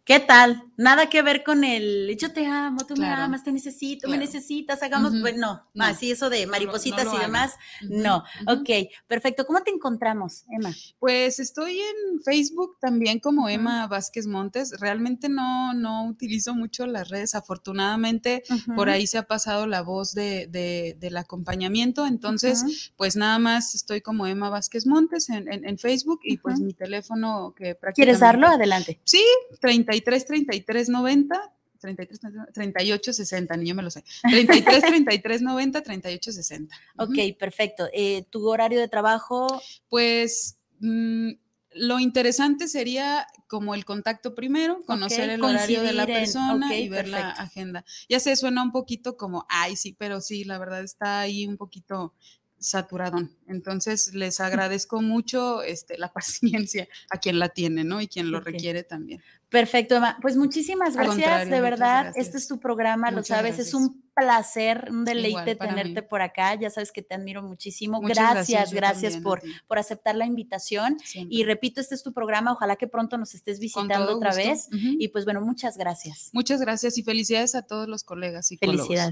¿Qué tal? Nada que ver con el yo te amo, tú me amas, te necesito, me necesitas, hagamos, bueno, no, así eso de maripositas y demás, no. Ok, perfecto. ¿Cómo te encontramos, Emma? Pues estoy en Facebook también como Emma Vázquez Montes. Realmente no, no utilizo mucho las redes. Afortunadamente, por ahí se ha pasado la voz de, del acompañamiento. Entonces, pues nada más estoy como Emma Vázquez Montes en, en, Facebook y pues mi teléfono que prácticamente. ¿Quieres darlo? Adelante. Sí, 30 33 33 90 33, 38, 60, ni yo me lo sé. 33, 33, 90, 38, 60. Ok, perfecto. Eh, ¿Tu horario de trabajo? Pues mm, lo interesante sería como el contacto primero, conocer el horario de la persona y ver la agenda. Ya sé, suena un poquito como, ay, sí, pero sí, la verdad está ahí un poquito saturadón. Entonces, les agradezco mucho este, la paciencia a quien la tiene, ¿no? Y quien lo requiere también. Perfecto, Emma. Pues muchísimas gracias, de verdad. Este es tu programa, lo sabes, es un placer, un deleite tenerte por acá. Ya sabes que te admiro muchísimo. gracias, gracias, por, por aceptar la invitación. Y repito, este es tu programa. Ojalá que pronto nos estés visitando otra vez. Y pues bueno, muchas gracias. Muchas gracias y felicidades a todos los colegas y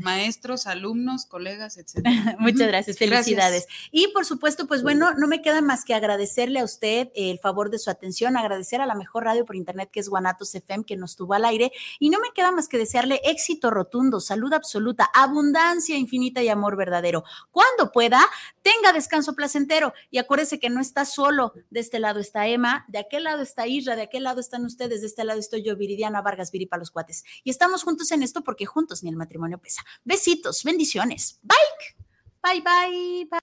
maestros, alumnos, colegas, etcétera. muchas gracias, felicidades. Y por supuesto, pues bueno, no me queda más que agradecerle a usted el favor de su atención, agradecer a la mejor radio por internet que es Guanatos FM que nos tuvo al aire. Y no me queda más que desearle éxito rotundo, salud absoluta abundancia infinita y amor verdadero. Cuando pueda, tenga descanso placentero y acuérdese que no está solo. De este lado está Emma, de aquel lado está Isra, de aquel lado están ustedes, de este lado estoy yo, Viridiana Vargas, Viripa los cuates. Y estamos juntos en esto porque juntos ni el matrimonio pesa. Besitos, bendiciones. Bye. Bye, bye, bye.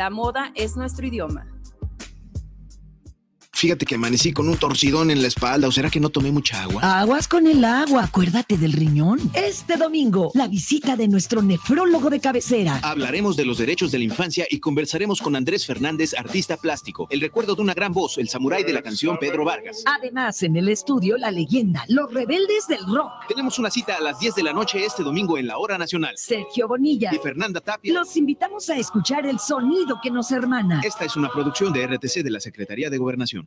La moda es nuestro idioma. Fíjate que amanecí con un torcidón en la espalda, o será que no tomé mucha agua. Aguas con el agua, acuérdate del riñón. Este domingo, la visita de nuestro nefrólogo de cabecera. Hablaremos de los derechos de la infancia y conversaremos con Andrés Fernández, artista plástico, el recuerdo de una gran voz, el samurái de la canción Pedro Vargas. Además, en el estudio, la leyenda, los rebeldes del rock. Tenemos una cita a las 10 de la noche este domingo en la Hora Nacional. Sergio Bonilla y Fernanda Tapia. Los invitamos a escuchar el sonido que nos hermana. Esta es una producción de RTC de la Secretaría de Gobernación.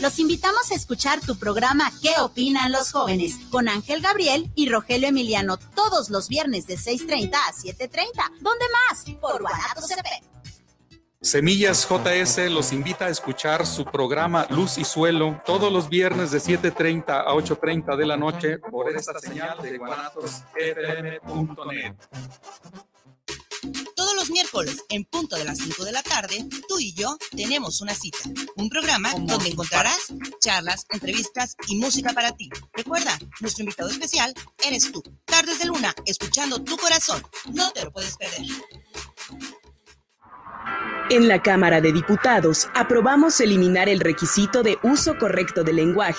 Los invitamos a escuchar tu programa ¿Qué opinan los jóvenes? con Ángel Gabriel y Rogelio Emiliano todos los viernes de 6.30 a 7.30. ¿Dónde más? Por Guanatos CP. Semillas JS los invita a escuchar su programa Luz y Suelo todos los viernes de 7.30 a 8.30 de la noche por esta señal de guanatosfm.net. Todos los miércoles, en punto de las 5 de la tarde, tú y yo tenemos una cita. Un programa donde encontrarás charlas, entrevistas y música para ti. Recuerda, nuestro invitado especial eres tú. Tardes de luna, escuchando tu corazón. No te lo puedes perder. En la Cámara de Diputados aprobamos eliminar el requisito de uso correcto del lenguaje